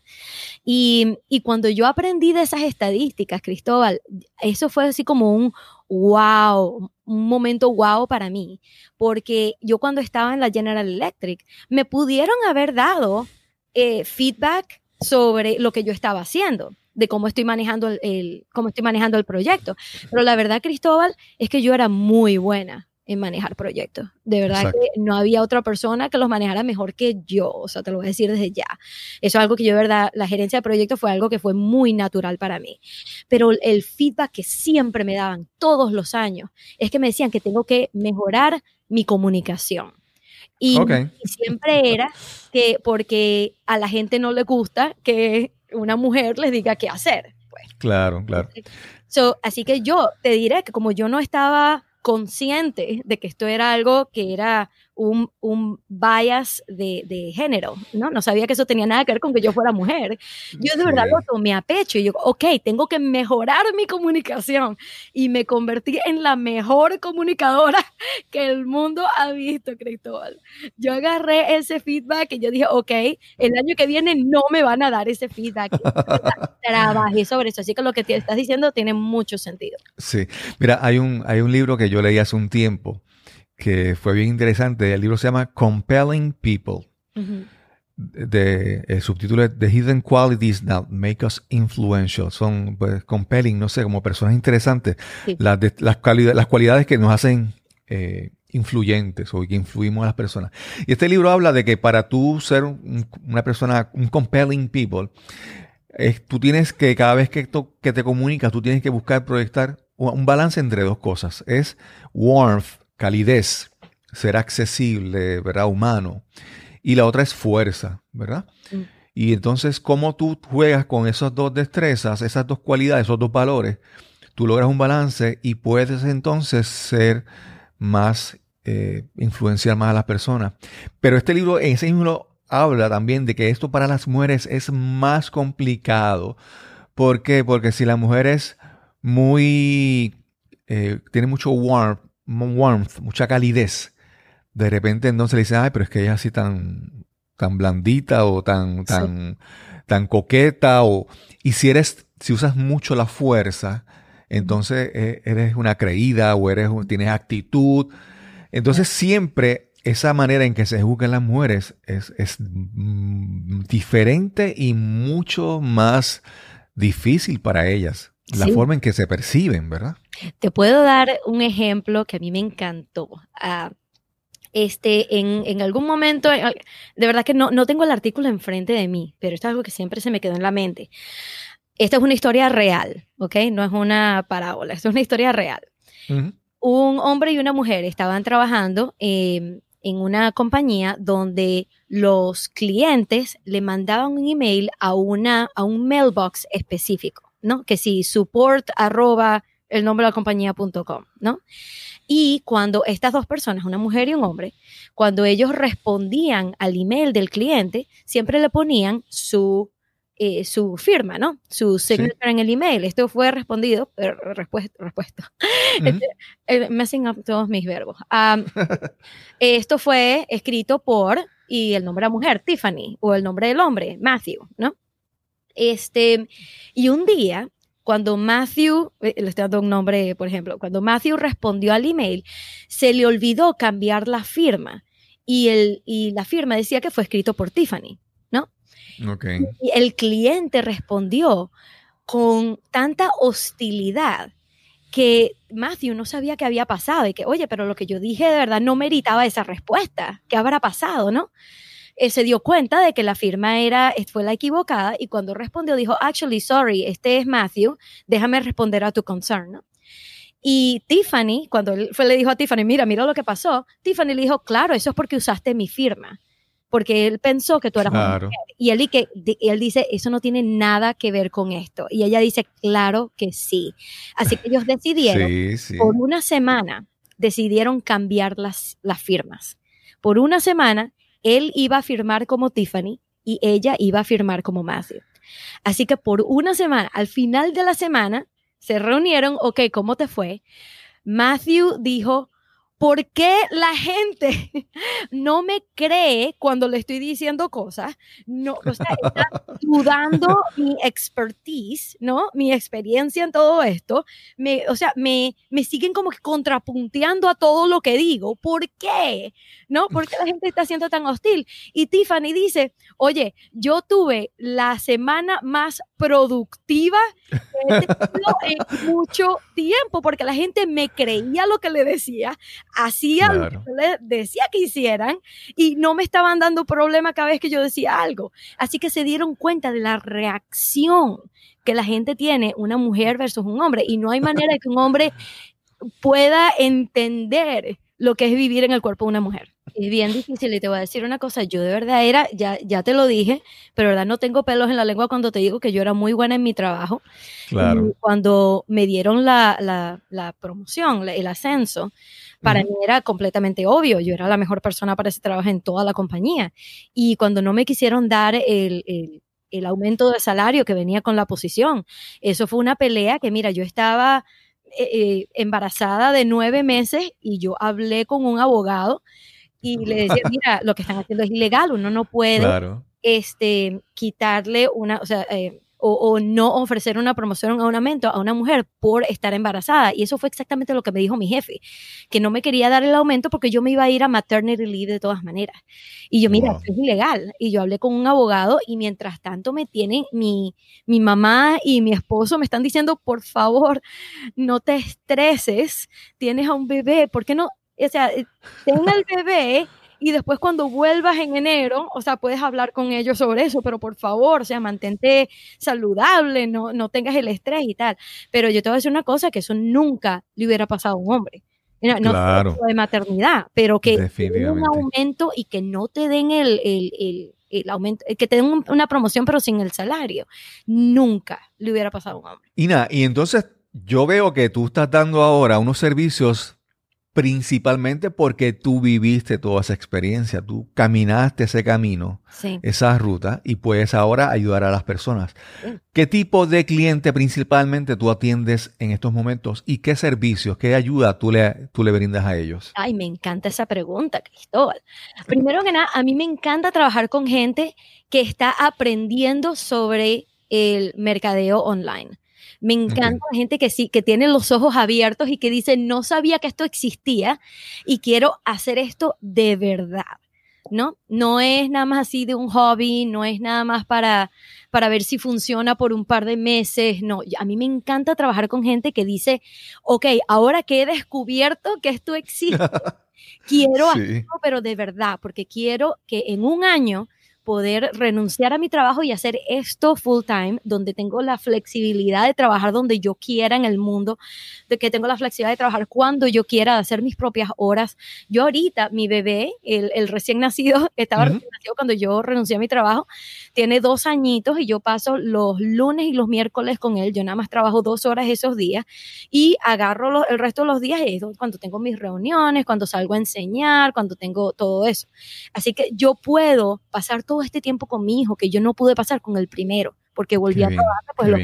Y, y cuando yo aprendí de esas estadísticas, Cristóbal, eso fue así como un wow, un momento wow para mí, porque yo cuando estaba en la General Electric me pudieron haber dado eh, feedback sobre lo que yo estaba haciendo de cómo estoy manejando el, cómo estoy manejando el proyecto. Pero la verdad, Cristóbal, es que yo era muy buena en manejar proyectos. De verdad que no había otra persona que los manejara mejor que yo. O sea, te lo voy a decir desde ya. Eso es algo que yo, de verdad, la gerencia de proyectos fue algo que fue muy natural para mí. Pero el feedback que siempre me daban todos los años es que me decían que tengo que mejorar mi comunicación. Y, y siempre era que porque a la gente no le gusta que una mujer les diga qué hacer. Pues. Claro, claro. So, así que yo te diré que como yo no estaba consciente de que esto era algo que era un, un bias de, de, género, ¿no? No sabía que eso tenía nada que ver con que yo fuera mujer. Yo de verdad lo tomé a pecho y yo, ok, tengo que mejorar mi comunicación y me convertí en la mejor comunicadora que el mundo ha visto, Cristóbal. Yo agarré ese feedback y yo dije, ok, el año que viene no me van a dar ese feedback. Trabajé sobre eso, así que lo que te estás diciendo tiene mucho sentido. Sí, mira, hay un, hay un libro que yo leí hace un tiempo que fue bien interesante. El libro se llama Compelling People. de, el subtítulo es The Hidden Qualities That Make Us Influential. Son pues, compelling, no sé, como personas interesantes. Las, las, las, cualidades que nos hacen eh, influyentes o que influimos a las personas. Y este libro habla de que para tú ser una persona, un compelling people, tú tienes que, cada vez que, que te comunicas, tú tienes que buscar proyectar un balance entre dos cosas. Es warmth calidez, ser accesible, ¿verdad? Humano. Y la otra es fuerza, ¿verdad? Mm. Y entonces, ¿cómo tú juegas con esas dos destrezas, esas dos cualidades, esos dos valores? Tú logras un balance y puedes entonces ser más, eh, influenciar más a las personas. Pero este libro, en ese libro, habla también de que esto para las mujeres es más complicado. ¿Por qué? Porque si la mujer es muy, eh, tiene mucho warmth, warmth, mucha calidez, de repente entonces le dice, ay, pero es que ella es así tan, tan blandita o tan, tan, tan coqueta o, y si eres, si usas mucho la fuerza, entonces eh, eres una creída o eres, tienes actitud. Entonces siempre esa manera en que se juzgan las mujeres es, es mm, diferente y mucho más difícil para ellas. La forma en que se perciben, ¿verdad? Te puedo dar un ejemplo que a mí me encantó. Ah, este, en, en, algún momento, de verdad que no, no tengo el artículo enfrente de mí, pero esto es algo que siempre se me quedó en la mente. Esta es una historia real, ¿ok? No es una parábola, esto es una historia real. Un hombre y una mujer estaban trabajando em, en una compañía donde los clientes le mandaban un email a, una, a un mailbox específico, ¿no? Que si support arroba el nombre de la compañía.com, ¿no? Y cuando estas dos personas, una mujer y un hombre, cuando ellos respondían al email del cliente, siempre le ponían su, eh, su firma, ¿no? Su signature en el email. Esto fue respondido, respuesta, respuesta. Este, eh, me hacen todos mis verbos. esto fue escrito por, y el nombre de la mujer, Tiffany, o el nombre del hombre, Matthew, ¿no? Este, y un día cuando Matthew, eh, le estoy dando un nombre, por ejemplo, cuando Matthew respondió al email, se le olvidó cambiar la firma y, el, y la firma decía que fue escrito por Tiffany, ¿no? Okay. Y el cliente respondió con tanta hostilidad que Matthew no sabía qué había pasado y que, oye, pero lo que yo dije de verdad no meritaba esa respuesta. ¿Qué habrá pasado, no? Él se dio cuenta de que la firma era, fue la equivocada y cuando respondió dijo, actually, sorry, este es Matthew, déjame responder a tu concern. Y Tiffany, cuando él fue, le dijo a Tiffany, mira, mira lo que pasó, Tiffany le dijo, claro, eso es porque usaste mi firma, porque él pensó que tú eras claro. mujer. Y él, que, él dice, eso no tiene nada que ver con esto. Y ella dice, claro que sí. Así que ellos decidieron, por una semana, decidieron cambiar las, las firmas. Por una semana él iba a firmar como Tiffany y ella iba a firmar como Matthew. Así que por una semana, al final de la semana, se reunieron, ok, ¿cómo te fue? Matthew dijo, ¿Por qué la gente no me cree cuando le estoy diciendo cosas? No, o sea, está dudando mi expertise, ¿no? Mi experiencia en todo esto. Me, o sea, me, me siguen como que contrapunteando a todo lo que digo. ¿Por qué? ¿No? ¿Por qué la gente está siendo tan hostil? Y Tiffany dice, oye, yo tuve la semana más productiva que en mucho tiempo porque la gente me creía lo que le decía hacían lo que le decía que hicieran y no me estaban dando problema cada vez que yo decía algo. Así que se dieron cuenta de la reacción que la gente tiene una mujer versus un hombre y no hay manera de que un hombre pueda entender lo que es vivir en el cuerpo de una mujer. Es bien difícil y te voy a decir una cosa, yo de verdad era, ya, ya te lo dije, pero de verdad no tengo pelos en la lengua cuando te digo que yo era muy buena en mi trabajo. Claro. cuando me dieron la, la, la promoción, el ascenso, para mí era completamente obvio, yo era la mejor persona para ese trabajo en toda la compañía. Y cuando no me quisieron dar el, el, el aumento de salario que venía con la posición, eso fue una pelea que, mira, yo estaba eh, eh, embarazada de nueve meses y yo hablé con un abogado y le decía, mira, lo que están haciendo es ilegal, uno no puede este, quitarle una, o sea, eh, o, no ofrecer una promoción o un aumento a una mujer por estar embarazada. Y eso fue exactamente lo que me dijo mi jefe, que no me quería dar el aumento porque yo me iba a ir a maternity leave de todas maneras. Y yo, mira, es ilegal. Y yo hablé con un abogado y mientras tanto me tienen, mi, mi mamá y mi esposo me están diciendo, por favor, no te estreses, tienes a un bebé, ¿por qué no? O sea, eh, ten el bebé y después cuando vuelvas en enero, o sea, puedes hablar con ellos sobre eso, pero por favor, o sea, mantente saludable, no, no tengas el estrés y tal. Pero yo te voy a decir una cosa, que eso nunca le hubiera pasado a un hombre. No, claro. de maternidad, pero que un aumento y que no te den el, el, el, el aumento, que te den una promoción pero sin el salario. Nunca le hubiera pasado a un hombre. Ina, y entonces yo veo que tú estás dando ahora unos servicios principalmente porque tú viviste toda esa experiencia, tú caminaste ese camino, esa ruta y puedes ahora ayudar a las personas. ¿Qué tipo de cliente principalmente tú atiendes en estos momentos y qué servicios, qué ayuda tú le, tú le brindas a ellos? Ay, me encanta esa pregunta, Cristóbal. Primero que nada, a mí me encanta trabajar con gente que está aprendiendo sobre el mercadeo online. Me encanta la gente que sí, que tiene los ojos abiertos y que dice, no sabía que esto existía y quiero hacer esto de verdad, ¿no? No es nada más así de un hobby, no es nada más para, para ver si funciona por un par de meses, no. A mí me encanta trabajar con gente que dice, ok, ahora que he descubierto que esto existe, quiero hacerlo, pero de verdad, porque quiero que en un año poder renunciar a mi trabajo y hacer esto full time, donde tengo la flexibilidad de trabajar donde yo quiera en el mundo, de que tengo la flexibilidad de trabajar cuando yo quiera, de hacer mis propias horas. Yo ahorita, mi bebé, el, recién nacido, estaba recién nacido cuando yo renuncié a mi trabajo, tiene dos añitos y yo paso los lunes y los miércoles con él. Yo nada más trabajo dos horas esos días y agarro el resto de los días cuando tengo mis reuniones, cuando salgo a enseñar, cuando tengo todo eso. Así que yo puedo pasar todo este tiempo con mi hijo que yo no pude pasar con el primero porque volví a trabajar, pues lo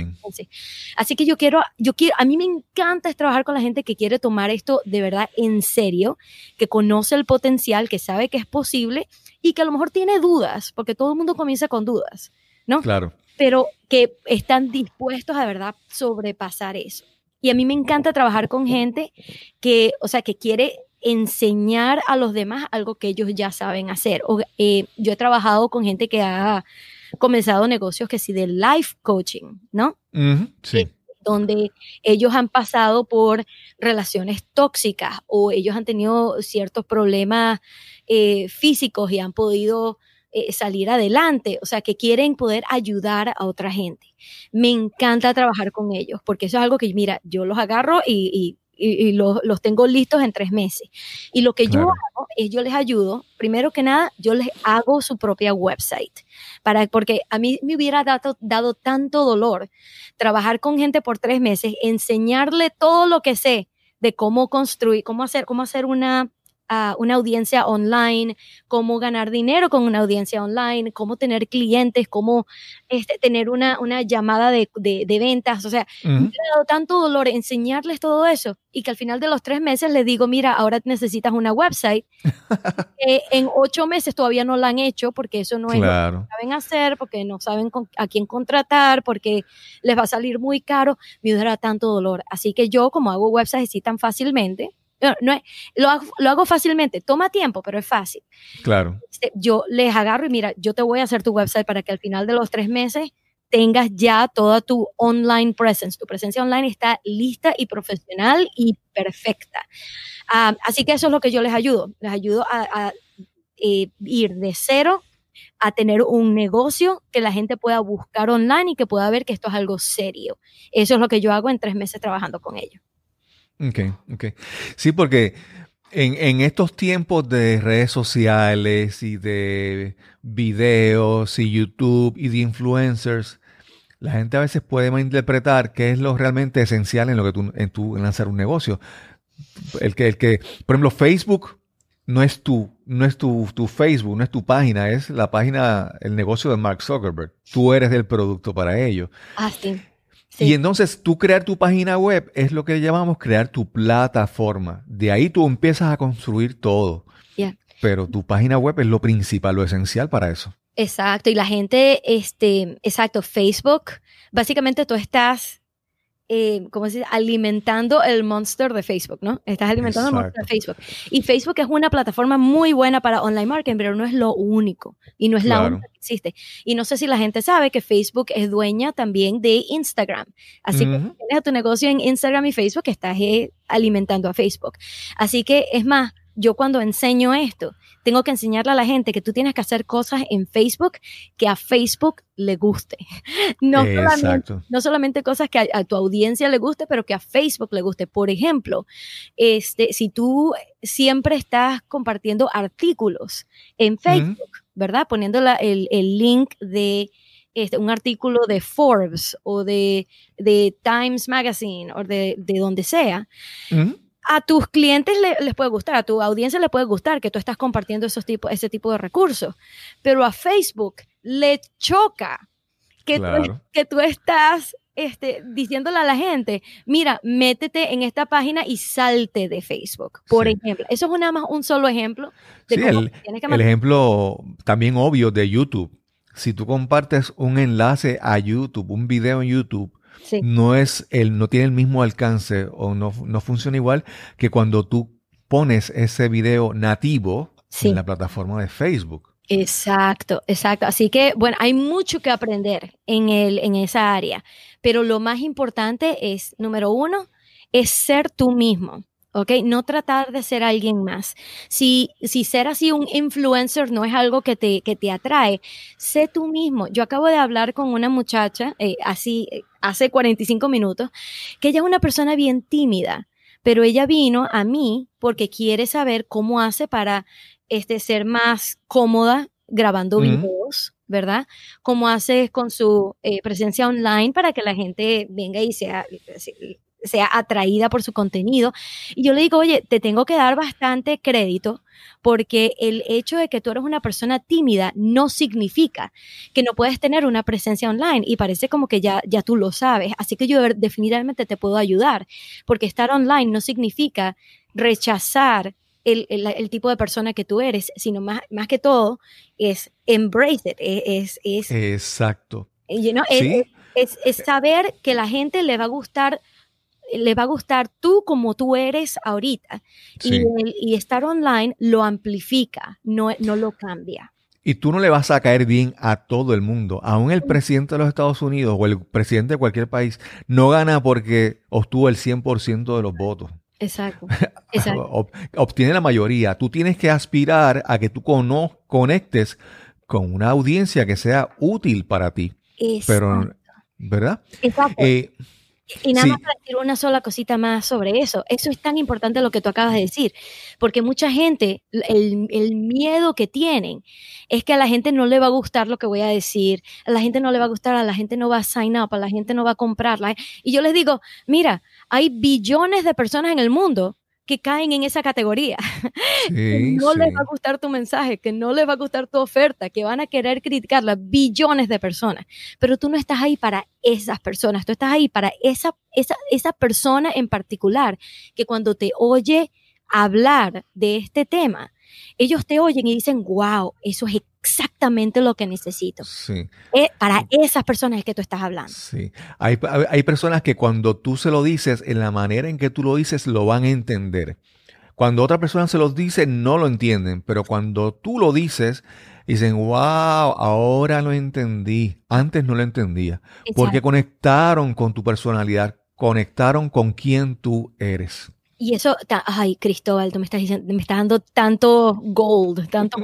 Así que yo quiero, yo quiero, a mí me encanta trabajar con la gente que quiere tomar esto de verdad en serio, que conoce el potencial, que sabe que es posible y que a lo mejor tiene dudas, porque todo el mundo comienza con dudas, ¿no? Claro. Pero que están dispuestos a de verdad sobrepasar eso. Y a mí me encanta trabajar con gente que, o sea, que quiere enseñar a los demás algo que ellos ya saben hacer. O, eh, yo he trabajado con gente que ha comenzado negocios que sí de life coaching, ¿no? sí. Eh, donde ellos han pasado por relaciones tóxicas o ellos han tenido ciertos problemas eh, físicos y han podido salir adelante, o sea, que quieren poder ayudar a otra gente. Me encanta trabajar con ellos porque eso es algo que, mira, yo los agarro y y, los, tengo listos en tres meses. Y lo que yo hago es yo les ayudo, primero que nada, yo les hago su propia website, para, porque a mí me hubiera dado, dado tanto dolor trabajar con gente por tres meses, enseñarle todo lo que sé de cómo construir, cómo hacer, cómo hacer una una audiencia online, cómo ganar dinero con una audiencia online, cómo tener clientes, cómo este, tener una, una llamada de, de, ventas. O sea, me ha dado tanto dolor enseñarles todo eso y que al final de los tres meses les digo, mira, ahora necesitas una website. en ocho meses todavía no la han hecho porque eso no es lo que saben hacer, porque no saben a quién contratar, porque les va a salir muy caro. Me da tanto dolor. Así que yo, como hago websites así tan fácilmente, no, lo, hago, lo, hago, fácilmente, toma tiempo, pero es fácil. Claro. Este, yo les agarro y mira, yo te voy a hacer tu website para que al final de los tres meses tengas ya toda tu online presence. Tu presencia online está lista y profesional y perfecta. Ah, así que eso es lo que yo les ayudo. Les ayudo a, eh, ir de cero a tener un negocio que la gente pueda buscar online y que pueda ver que esto es algo serio. Eso es lo que yo hago en tres meses trabajando con ellos. Ok, ok. Sí, porque en, estos tiempos de redes sociales y de videos y YouTube y de influencers, la gente a veces puede malinterpretar qué es lo realmente esencial en lo que tú, en tu lanzar un negocio. El que, el que, por ejemplo, Facebook no es tu, no es tu, tu Facebook, no es tu página, es la página, el negocio de Mark Zuckerberg. Tú eres el producto para ello. Ah, sí. Y entonces tú crear tu página web es lo que llamamos crear tu plataforma. De ahí tú empiezas a construir todo. Pero tu página web es lo principal, lo esencial para eso. Exacto. Y la gente, este, exacto, Facebook, básicamente tú estás eh, ¿cómo se dice? Alimentando el monster de Facebook, ¿no? Estás alimentando el monster de Facebook. Y Facebook es una plataforma muy buena para online marketing, pero no es lo único y no es la única que existe. Y no sé si la gente sabe que Facebook es dueña también de Instagram. Así que tienes tu negocio en Instagram y Facebook, estás eh, alimentando a Facebook. Así que es más, yo cuando enseño esto, tengo que enseñarle a la gente que tú tienes que hacer cosas en Facebook que a Facebook le guste. No, solamente, no solamente, cosas que a, tu audiencia le guste, pero que a Facebook le guste. Por ejemplo, este, si tú siempre estás compartiendo artículos en Facebook, ¿verdad? Poniendo el, link de este, un artículo de Forbes o de, de Times Magazine o de, donde sea a tus clientes les puede gustar, a tu audiencia le puede gustar que tú estás compartiendo esos tipo, ese tipo de recursos, pero a Facebook le choca que, tú, que tú estás este, diciéndole a la gente, mira, métete en esta página y salte de Facebook, por ejemplo. Eso es nada más un solo ejemplo. De cómo el, que el ejemplo también obvio de YouTube. Si tú compartes un enlace a YouTube, un video en YouTube, no es el, no tiene el mismo alcance o no, no funciona igual que cuando tú pones ese video nativo en la plataforma de Facebook. Exacto, exacto. Así que, bueno, hay mucho que aprender en, el, en esa área, pero lo más importante es, número uno, es ser tú mismo. ¿Ok? No tratar de ser alguien más. Si, si ser así un influencer no es algo que te, que te atrae, sé tú mismo. Yo acabo de hablar con una muchacha, eh, así, eh, hace 45 minutos, que ella es una persona bien tímida, pero ella vino a mí porque quiere saber cómo hace para este, ser más cómoda grabando videos, ¿verdad? Cómo hace con su eh, presencia online para que la gente venga y sea, sea atraída por su contenido. Y yo le digo, oye, te tengo que dar bastante crédito porque el hecho de que tú eres una persona tímida no significa que no puedes tener una presencia online y parece como que ya, ya tú lo sabes. Así que yo definitivamente te puedo ayudar porque estar online no significa rechazar el, tipo de persona que tú eres, sino más, más que todo es embrace it, es... es, Exacto. es, es saber que la gente le va a gustar le va a gustar tú como tú eres ahorita. Y, estar online lo amplifica, no, no lo cambia. Y tú no le vas a caer bien a todo el mundo. Aún el presidente de los Estados Unidos o el presidente de cualquier país no gana porque obtuvo el 100% de los votos. Exacto. Obtiene la mayoría. Tú tienes que aspirar a que tú conectes con una audiencia que sea útil para ti. Pero, ¿verdad? Exacto. Eh, y nada más para decir una sola cosita más sobre eso. Eso es tan importante lo que tú acabas de decir, porque mucha gente, el, el, miedo que tienen es que a la gente no le va a gustar lo que voy a decir, a la gente no le va a gustar, a la gente no va a sign up, a la gente no va a comprarla. Y yo les digo, mira, hay billones de personas en el mundo que caen en esa categoría. que no les va a gustar tu mensaje, que no les va a gustar tu oferta, que van a querer criticarla billones de personas. Pero tú no estás ahí para esas personas, tú estás ahí para esa, esa, esa persona en particular que cuando te oye hablar de este tema, ellos te oyen y dicen, wow, eso es exactamente lo que necesito. Sí. Eh, para esas personas es que tú estás hablando. Sí. Hay, hay personas que cuando tú se lo dices, en la manera en que tú lo dices, lo van a entender. Cuando otra persona se los dice, no lo entienden, pero cuando tú lo dices, dicen, wow, ahora lo entendí. Antes no lo entendía. Porque conectaron con tu personalidad, conectaron con quien tú eres. Y eso, ay, Cristóbal, tú me estás diciendo, me estás dando tanto gold, tanto.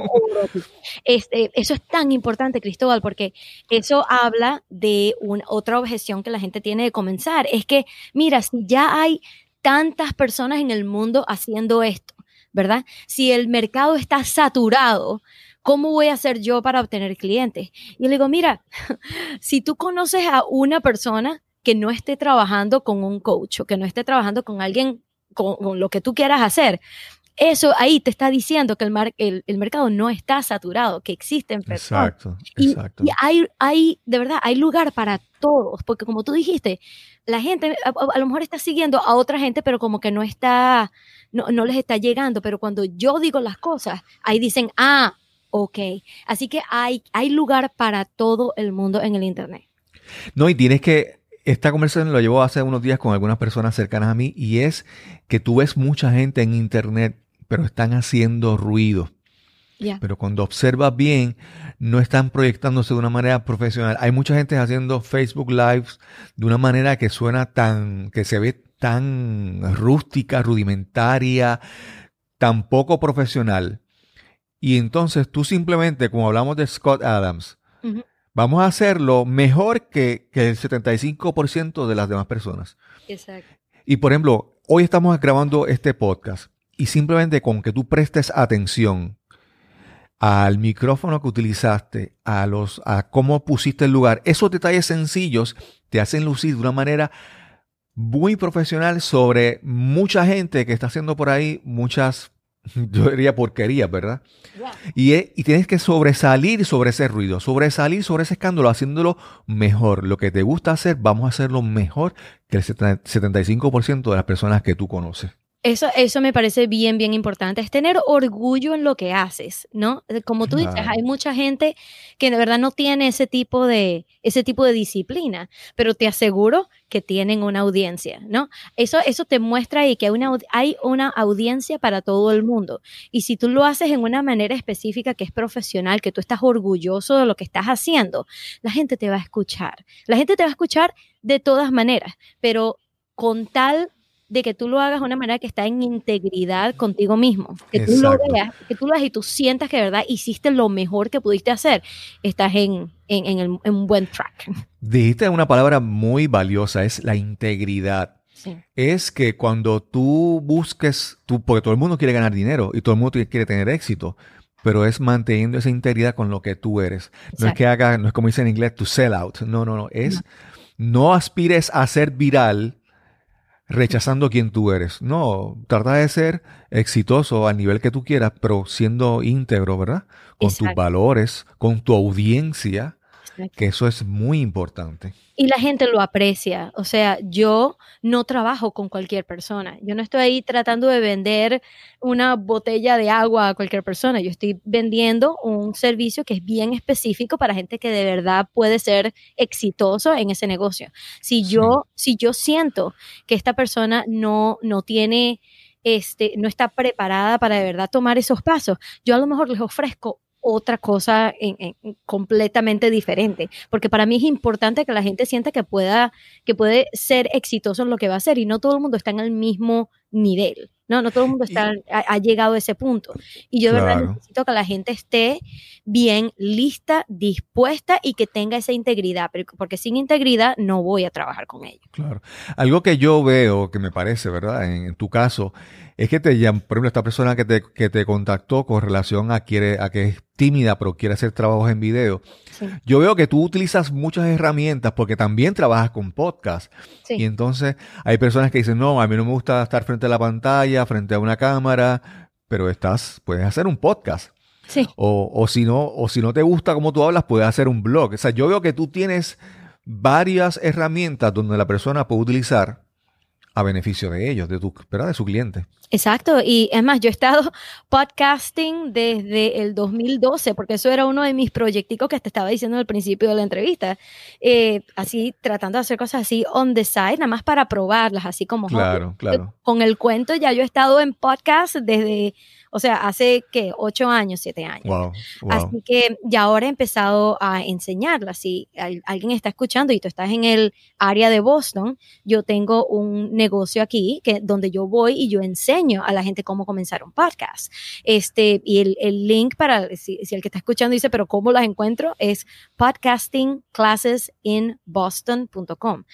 Este, eso es tan importante, Cristóbal, porque eso habla de una, otra objeción que la gente tiene de comenzar. Es que, mira, si ya hay tantas personas en el mundo haciendo esto, ¿verdad? Si el mercado está saturado, ¿cómo voy a hacer yo para obtener clientes? Y le digo, mira, si tú conoces a una persona que no esté trabajando con un coach o que no esté trabajando con alguien con, lo que tú quieras hacer, eso ahí te está diciendo que el, el, mercado no está saturado, que existen personas. Exacto, exacto. Y, hay, hay, de verdad, hay lugar para todos, porque como tú dijiste, la gente a, lo mejor está siguiendo a otra gente, pero como que no está, no, no les está llegando, pero cuando yo digo las cosas, ahí dicen, ah, ok. Así que hay, hay lugar para todo el mundo en el Internet. No, y tienes que esta conversación lo llevo hace unos días con algunas personas cercanas a mí y es que tú ves mucha gente en internet, pero están haciendo ruido. Pero cuando observas bien, no están proyectándose de una manera profesional. Hay mucha gente haciendo Facebook Lives de una manera que suena tan, que se ve tan rústica, rudimentaria, tan poco profesional. Y entonces tú simplemente, como hablamos de Scott Adams, vamos a hacerlo mejor que, el 75% de las demás personas. Exacto. Y por ejemplo, hoy estamos grabando este podcast y simplemente con que tú prestes atención al micrófono que utilizaste, a los a cómo pusiste el lugar, esos detalles sencillos te hacen lucir de una manera muy profesional sobre mucha gente que está haciendo por ahí muchas, yo diría porquerías, ¿verdad? Y, y, tienes que sobresalir sobre ese ruido, sobresalir sobre ese escándalo, haciéndolo mejor. Lo que te gusta hacer, vamos a hacerlo mejor que el 75% de las personas que tú conoces. Eso, eso me parece bien, bien importante, es tener orgullo en lo que haces, ¿no? Eh, como tú dices, hay mucha gente que de verdad no tiene ese tipo de, ese tipo de disciplina, pero te aseguro que tienen una audiencia, ¿no? Eso, eso te muestra ahí que hay una, hay una audiencia para todo el mundo. Y si tú lo haces en una manera específica que es profesional, que tú estás orgulloso de lo que estás haciendo, la gente te va a escuchar. La gente te va a escuchar de todas maneras, pero con tal de que tú lo hagas de una manera que está en integridad contigo mismo. Que tú lo veas, que tú lo hagas y tú sientas que de verdad hiciste lo mejor que pudiste hacer. Estás en, un buen track. Dijiste una palabra muy valiosa, es la integridad. Es que cuando tú busques, tú, porque todo el mundo quiere ganar dinero y todo el mundo quiere tener éxito, pero es manteniendo esa integridad con lo que tú eres. No es que haga, no es como dice en inglés, to sell out. No, no, no. Es no aspires a ser viral rechazando quien tú eres. No, trata de ser exitoso al nivel que tú quieras, pero siendo íntegro, ¿verdad? Con tus valores, con tu audiencia, que eso es muy importante. Y la gente lo aprecia. O sea, yo no trabajo con cualquier persona. Yo no estoy ahí tratando de vender una botella de agua a cualquier persona. Yo estoy vendiendo un servicio que es bien específico para gente que de verdad puede ser exitoso en ese negocio. Si yo, si yo siento que esta persona no, no tiene este, no está preparada para de verdad tomar esos pasos, yo a lo mejor les ofrezco otra cosa completamente diferente, porque para mí es importante que la gente sienta que pueda, que puede ser exitoso en lo que va a hacer y no todo el mundo está en el mismo nivel. No, no todo el mundo está, ha, llegado a ese punto. Y yo de verdad necesito que la gente esté bien lista, dispuesta y que tenga esa integridad, porque sin integridad no voy a trabajar con ellos. Claro. Algo que yo veo, que me parece, ¿verdad? En, tu caso, es que te llaman, por ejemplo, esta persona que te, que te contactó con relación a, quiere, a que es tímida, pero quiere hacer trabajos en video. Yo veo que tú utilizas muchas herramientas porque también trabajas con podcast. Y entonces hay personas que dicen, no, a mí no me gusta estar frente a la pantalla, frente a una cámara, pero estás, puedes hacer un podcast. Sí. O, o, si no, o si no te gusta cómo tú hablas, puedes hacer un blog. O sea, yo veo que tú tienes varias herramientas donde la persona puede utilizar a beneficio de ellos, de, tu, ¿verdad? de su cliente. Exacto, y es más, yo he estado podcasting desde el 2012, porque eso era uno de mis proyecticos que te estaba diciendo al principio de la entrevista, eh, así tratando de hacer cosas así on the side, nada más para probarlas, así como... Claro, claro. Con el cuento ya yo he estado en podcast desde o sea, hace que ocho años, siete años. Así que ya ahora he empezado a enseñarla. Si alguien está escuchando y tú estás en el área de Boston, yo tengo un negocio aquí que donde yo voy y yo enseño a la gente cómo comenzar un podcast. Este, y el, el link para, si, el que está escuchando dice, pero ¿cómo las encuentro? Es podcastingclassesinboston.com.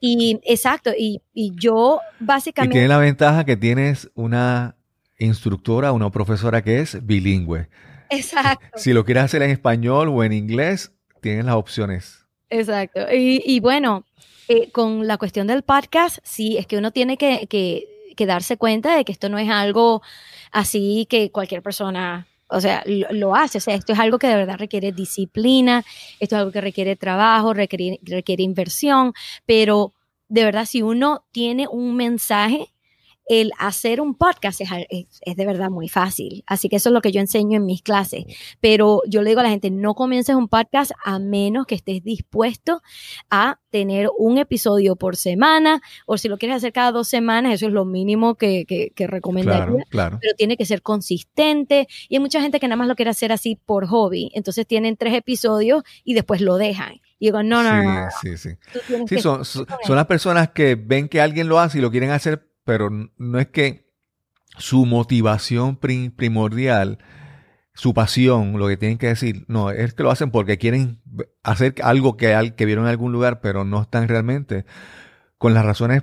Y exacto, y, y yo básicamente... Y tiene la ventaja que tienes una instructora, una profesora que es bilingüe. Exacto. Si lo quieres hacer en español o en inglés, tienes las opciones. Exacto. Y, bueno, eh, con la cuestión del podcast, sí, es que uno tiene que, que, darse cuenta de que esto no es algo así que cualquier persona o sea, lo, hace. O sea, esto es algo que de verdad requiere disciplina, esto es algo que requiere trabajo, requiere, requiere inversión, pero de verdad, si uno tiene un mensaje el hacer un podcast es, de verdad muy fácil. Así que eso es lo que yo enseño en mis clases. Pero yo le digo a la gente, no comiences un podcast a menos que estés dispuesto a tener un episodio por semana, o si lo quieres hacer cada dos semanas, eso es lo mínimo que, que, recomendaría. Pero tiene que ser consistente. Y hay mucha gente que nada más lo quiere hacer así por hobby. Entonces tienen tres episodios y después lo dejan. Y digo, no, no, no. Sí, sí, sí. son, son las personas que ven que alguien lo hace y lo quieren hacer pero no es que su motivación primordial, su pasión, lo que tienen que decir, no, es que lo hacen porque quieren hacer algo que, vieron en algún lugar, pero no están realmente. Con las razones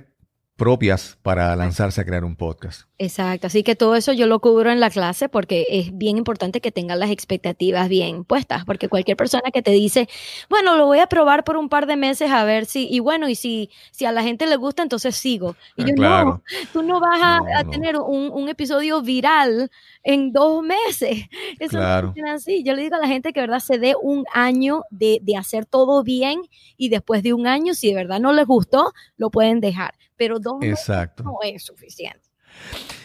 propias para lanzarse a crear un podcast. Exacto, así que todo eso yo lo cubro en la clase porque es bien importante que tengan las expectativas bien puestas, porque cualquier persona que te dice, bueno, lo voy a probar por un par de meses a ver si, y bueno, y si, si a la gente le gusta, entonces sigo. Y yo, no, tú no vas a, tener un, episodio viral en dos meses. Eso claro. no así. Yo le digo a la gente que, verdad, se dé un año de, de hacer todo bien y después de un año, si de verdad no les gustó, lo pueden dejar. Pero dos Exacto. no es suficiente.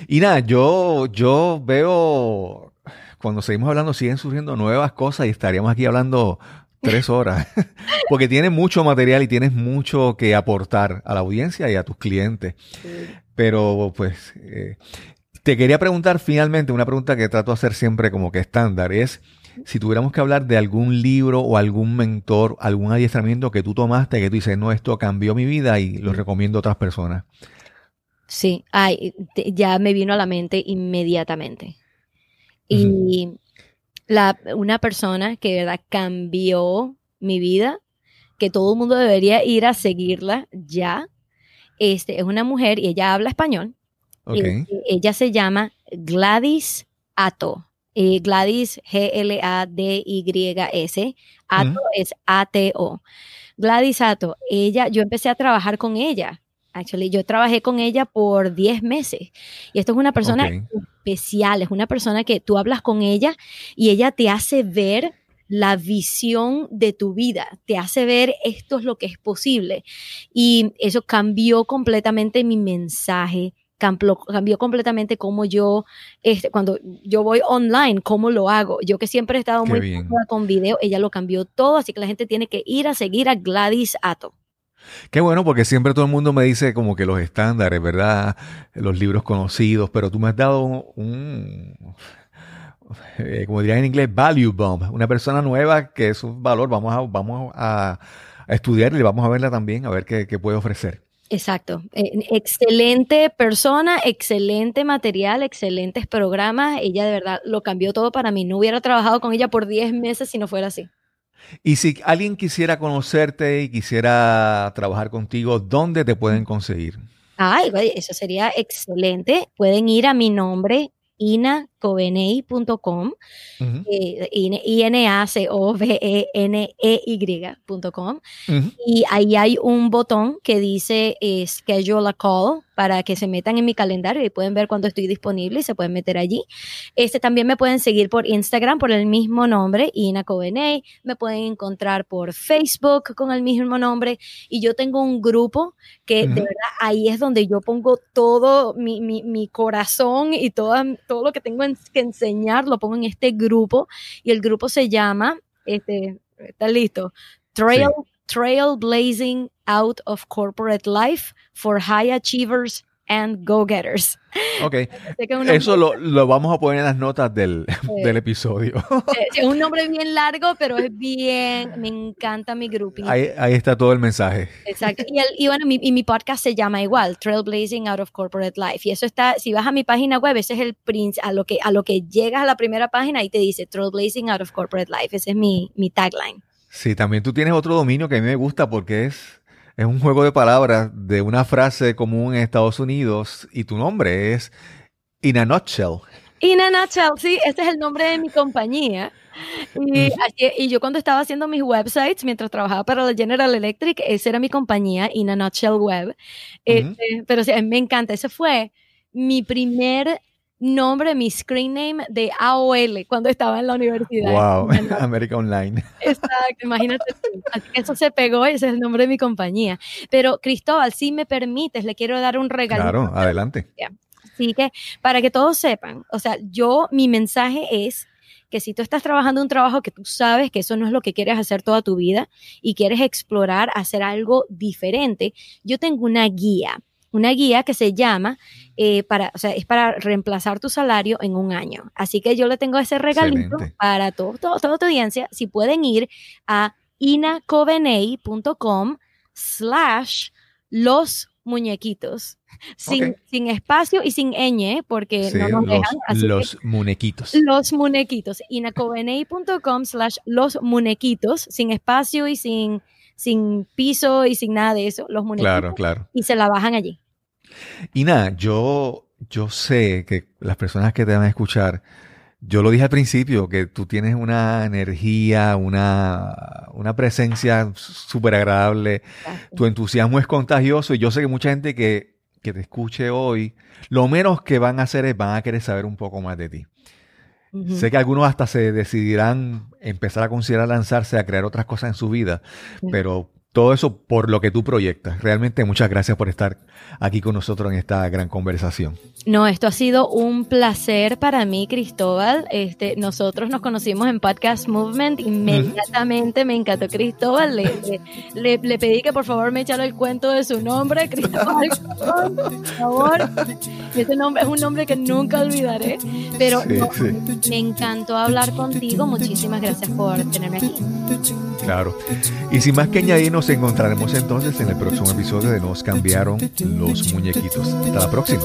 Y nada, yo, yo veo, cuando seguimos hablando, siguen surgiendo nuevas cosas y estaríamos aquí hablando tres horas, porque tienes mucho material y tienes mucho que aportar a la audiencia y a tus clientes. Pero pues, eh, te quería preguntar finalmente, una pregunta que trato de hacer siempre como que estándar, es si tuviéramos que hablar de algún libro o algún mentor, algún adiestramiento que tú tomaste, que tú dices, no, esto cambió mi vida y lo recomiendo a otras personas. Sí, ay, ya me vino a la mente inmediatamente. Y la, una persona que ¿verdad? cambió mi vida, que todo el mundo debería ir a seguirla ya, este, es una mujer y ella habla español. Ella se llama Gladys Ato. Eh, Gladys, G-L-A-D-Y-S. Ato es A-T-O. Gladys Ato, ella, yo empecé a trabajar con ella Actually, yo trabajé con ella por 10 meses. Y esto es una persona especial, es una persona que tú hablas con ella y ella te hace ver la visión de tu vida, te hace ver esto es lo que es posible. Y eso cambió completamente mi mensaje, cambió, cambió completamente cómo yo, este, cuando yo voy online, cómo lo hago. Yo que siempre he estado muy con video, ella lo cambió todo, así que la gente tiene que ir a seguir a Gladys Ato. Qué bueno, porque siempre todo el mundo me dice como que los estándares, ¿verdad? Los libros conocidos, pero tú me has dado un, eh, como dirían en inglés, value bomb, una persona nueva que es un valor, vamos a, vamos a, estudiarla y vamos a verla también, a ver qué, puede ofrecer. Exacto. Eh, excelente persona, excelente material, excelentes programas. Ella de verdad lo cambió todo para mí. No hubiera trabajado con ella por 10 meses si no fuera así. Y si alguien quisiera conocerte y quisiera trabajar contigo, ¿dónde te pueden conseguir? Ay, eso sería excelente. Pueden ir a mi nombre, inacoveney.com, eh, I-N-A-C-O-V-E-N-E-Y.com, y ahí hay un botón que dice eh, Schedule a Call para que se metan en mi calendario y pueden ver cuando estoy disponible y se pueden meter allí. Este también me pueden seguir por Instagram por el mismo nombre, Ina Coveney. Me pueden encontrar por Facebook con el mismo nombre. Y yo tengo un grupo que de verdad ahí es donde yo pongo todo mi, mi, mi corazón y todo, todo lo que tengo que enseñar, lo pongo en este grupo. Y el grupo se llama, este, ¿está listo? Trail, Trailblazing Out of Corporate Life for High Achievers and Go-Getters. Ok. Eso lo, vamos a poner en las notas del, episodio. Es un nombre bien largo, pero es bien, me encanta mi grupo. Ahí, está todo el mensaje. Exacto. Y, el, y bueno, mi, y mi podcast se llama igual, Trailblazing Out of Corporate Life. Y eso está, si vas a mi página web, ese es el prince, a lo que, a lo que llegas a la primera página y te dice Trailblazing Out of Corporate Life. Ese es mi, mi tagline. Sí, también tú tienes otro dominio que a mí me gusta porque es, es un juego de palabras de una frase común en Estados Unidos y tu nombre es In a Nutshell. In a Nutshell, sí, este es el nombre de mi compañía. Y, y, yo cuando estaba haciendo mis websites, mientras trabajaba para la General Electric, esa era mi compañía, In a Nutshell Web. Este, pero sí, me encanta, ese fue mi primer nombre, mi screen name de AOL cuando estaba en la universidad. Wow, América Online. Exacto, imagínate. eso se pegó y ese es el nombre de mi compañía. Pero Cristóbal, si me permites, le quiero dar un regalo. Claro, adelante. Así que para que todos sepan, o sea, yo, mi mensaje es que si tú estás trabajando un trabajo que tú sabes que eso no es lo que quieres hacer toda tu vida y quieres explorar, hacer algo diferente, yo tengo una guía una guía que se llama, eh, para, o sea, es para reemplazar tu salario en un año. Así que yo le tengo ese regalito para todo, toda tu audiencia. Si pueden ir a inacoveney.com slash los muñequitos. Sin, sin, espacio y sin ñ, porque no nos dejan. los muñequitos. Los muñequitos. inacoveney.com slash los muñequitos, sin espacio y sin, sin piso y sin nada de eso. Los muñequitos. Claro, claro. Y se la bajan allí. Y nada, yo, yo sé que las personas que te van a escuchar, yo lo dije al principio, que tú tienes una energía, una, una presencia súper agradable, tu entusiasmo es contagioso y yo sé que mucha gente que, que, te escuche hoy, lo menos que van a hacer es van a querer saber un poco más de ti. Sé que algunos hasta se decidirán empezar a considerar lanzarse a crear otras cosas en su vida, pero todo eso por lo que tú proyectas. Realmente muchas gracias por estar aquí con nosotros en esta gran conversación. No, esto ha sido un placer para mí, Cristóbal. Este, nosotros nos conocimos en Podcast Movement. Inmediatamente me encantó Cristóbal. Le, le, pedí que por favor me echara el cuento de su nombre, Cristóbal. por favor. Ese nombre es un nombre que nunca olvidaré. Pero me encantó hablar contigo. Muchísimas gracias por tenerme aquí. Claro. Y sin más que añadir, nos encontraremos entonces en el próximo episodio de Nos cambiaron los muñequitos. Hasta la próxima.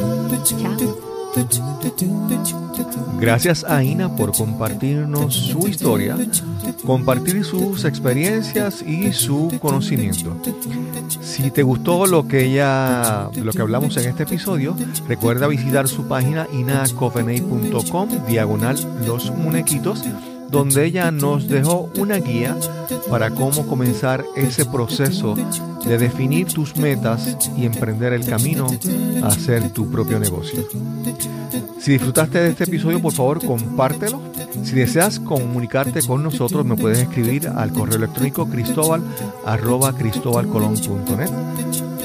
Gracias a Ina por compartirnos su historia, compartir sus experiencias y su conocimiento. Si te gustó lo que ella, lo que hablamos en este episodio, recuerda visitar su página inacoveney.com diagonal los muñequitos donde ella nos dejó una guía para cómo comenzar ese proceso de definir tus metas y emprender el camino a hacer tu propio negocio. Si disfrutaste de este episodio, por favor, compártelo. Si deseas comunicarte con nosotros, me puedes escribir al correo electrónico cristobalcolón.net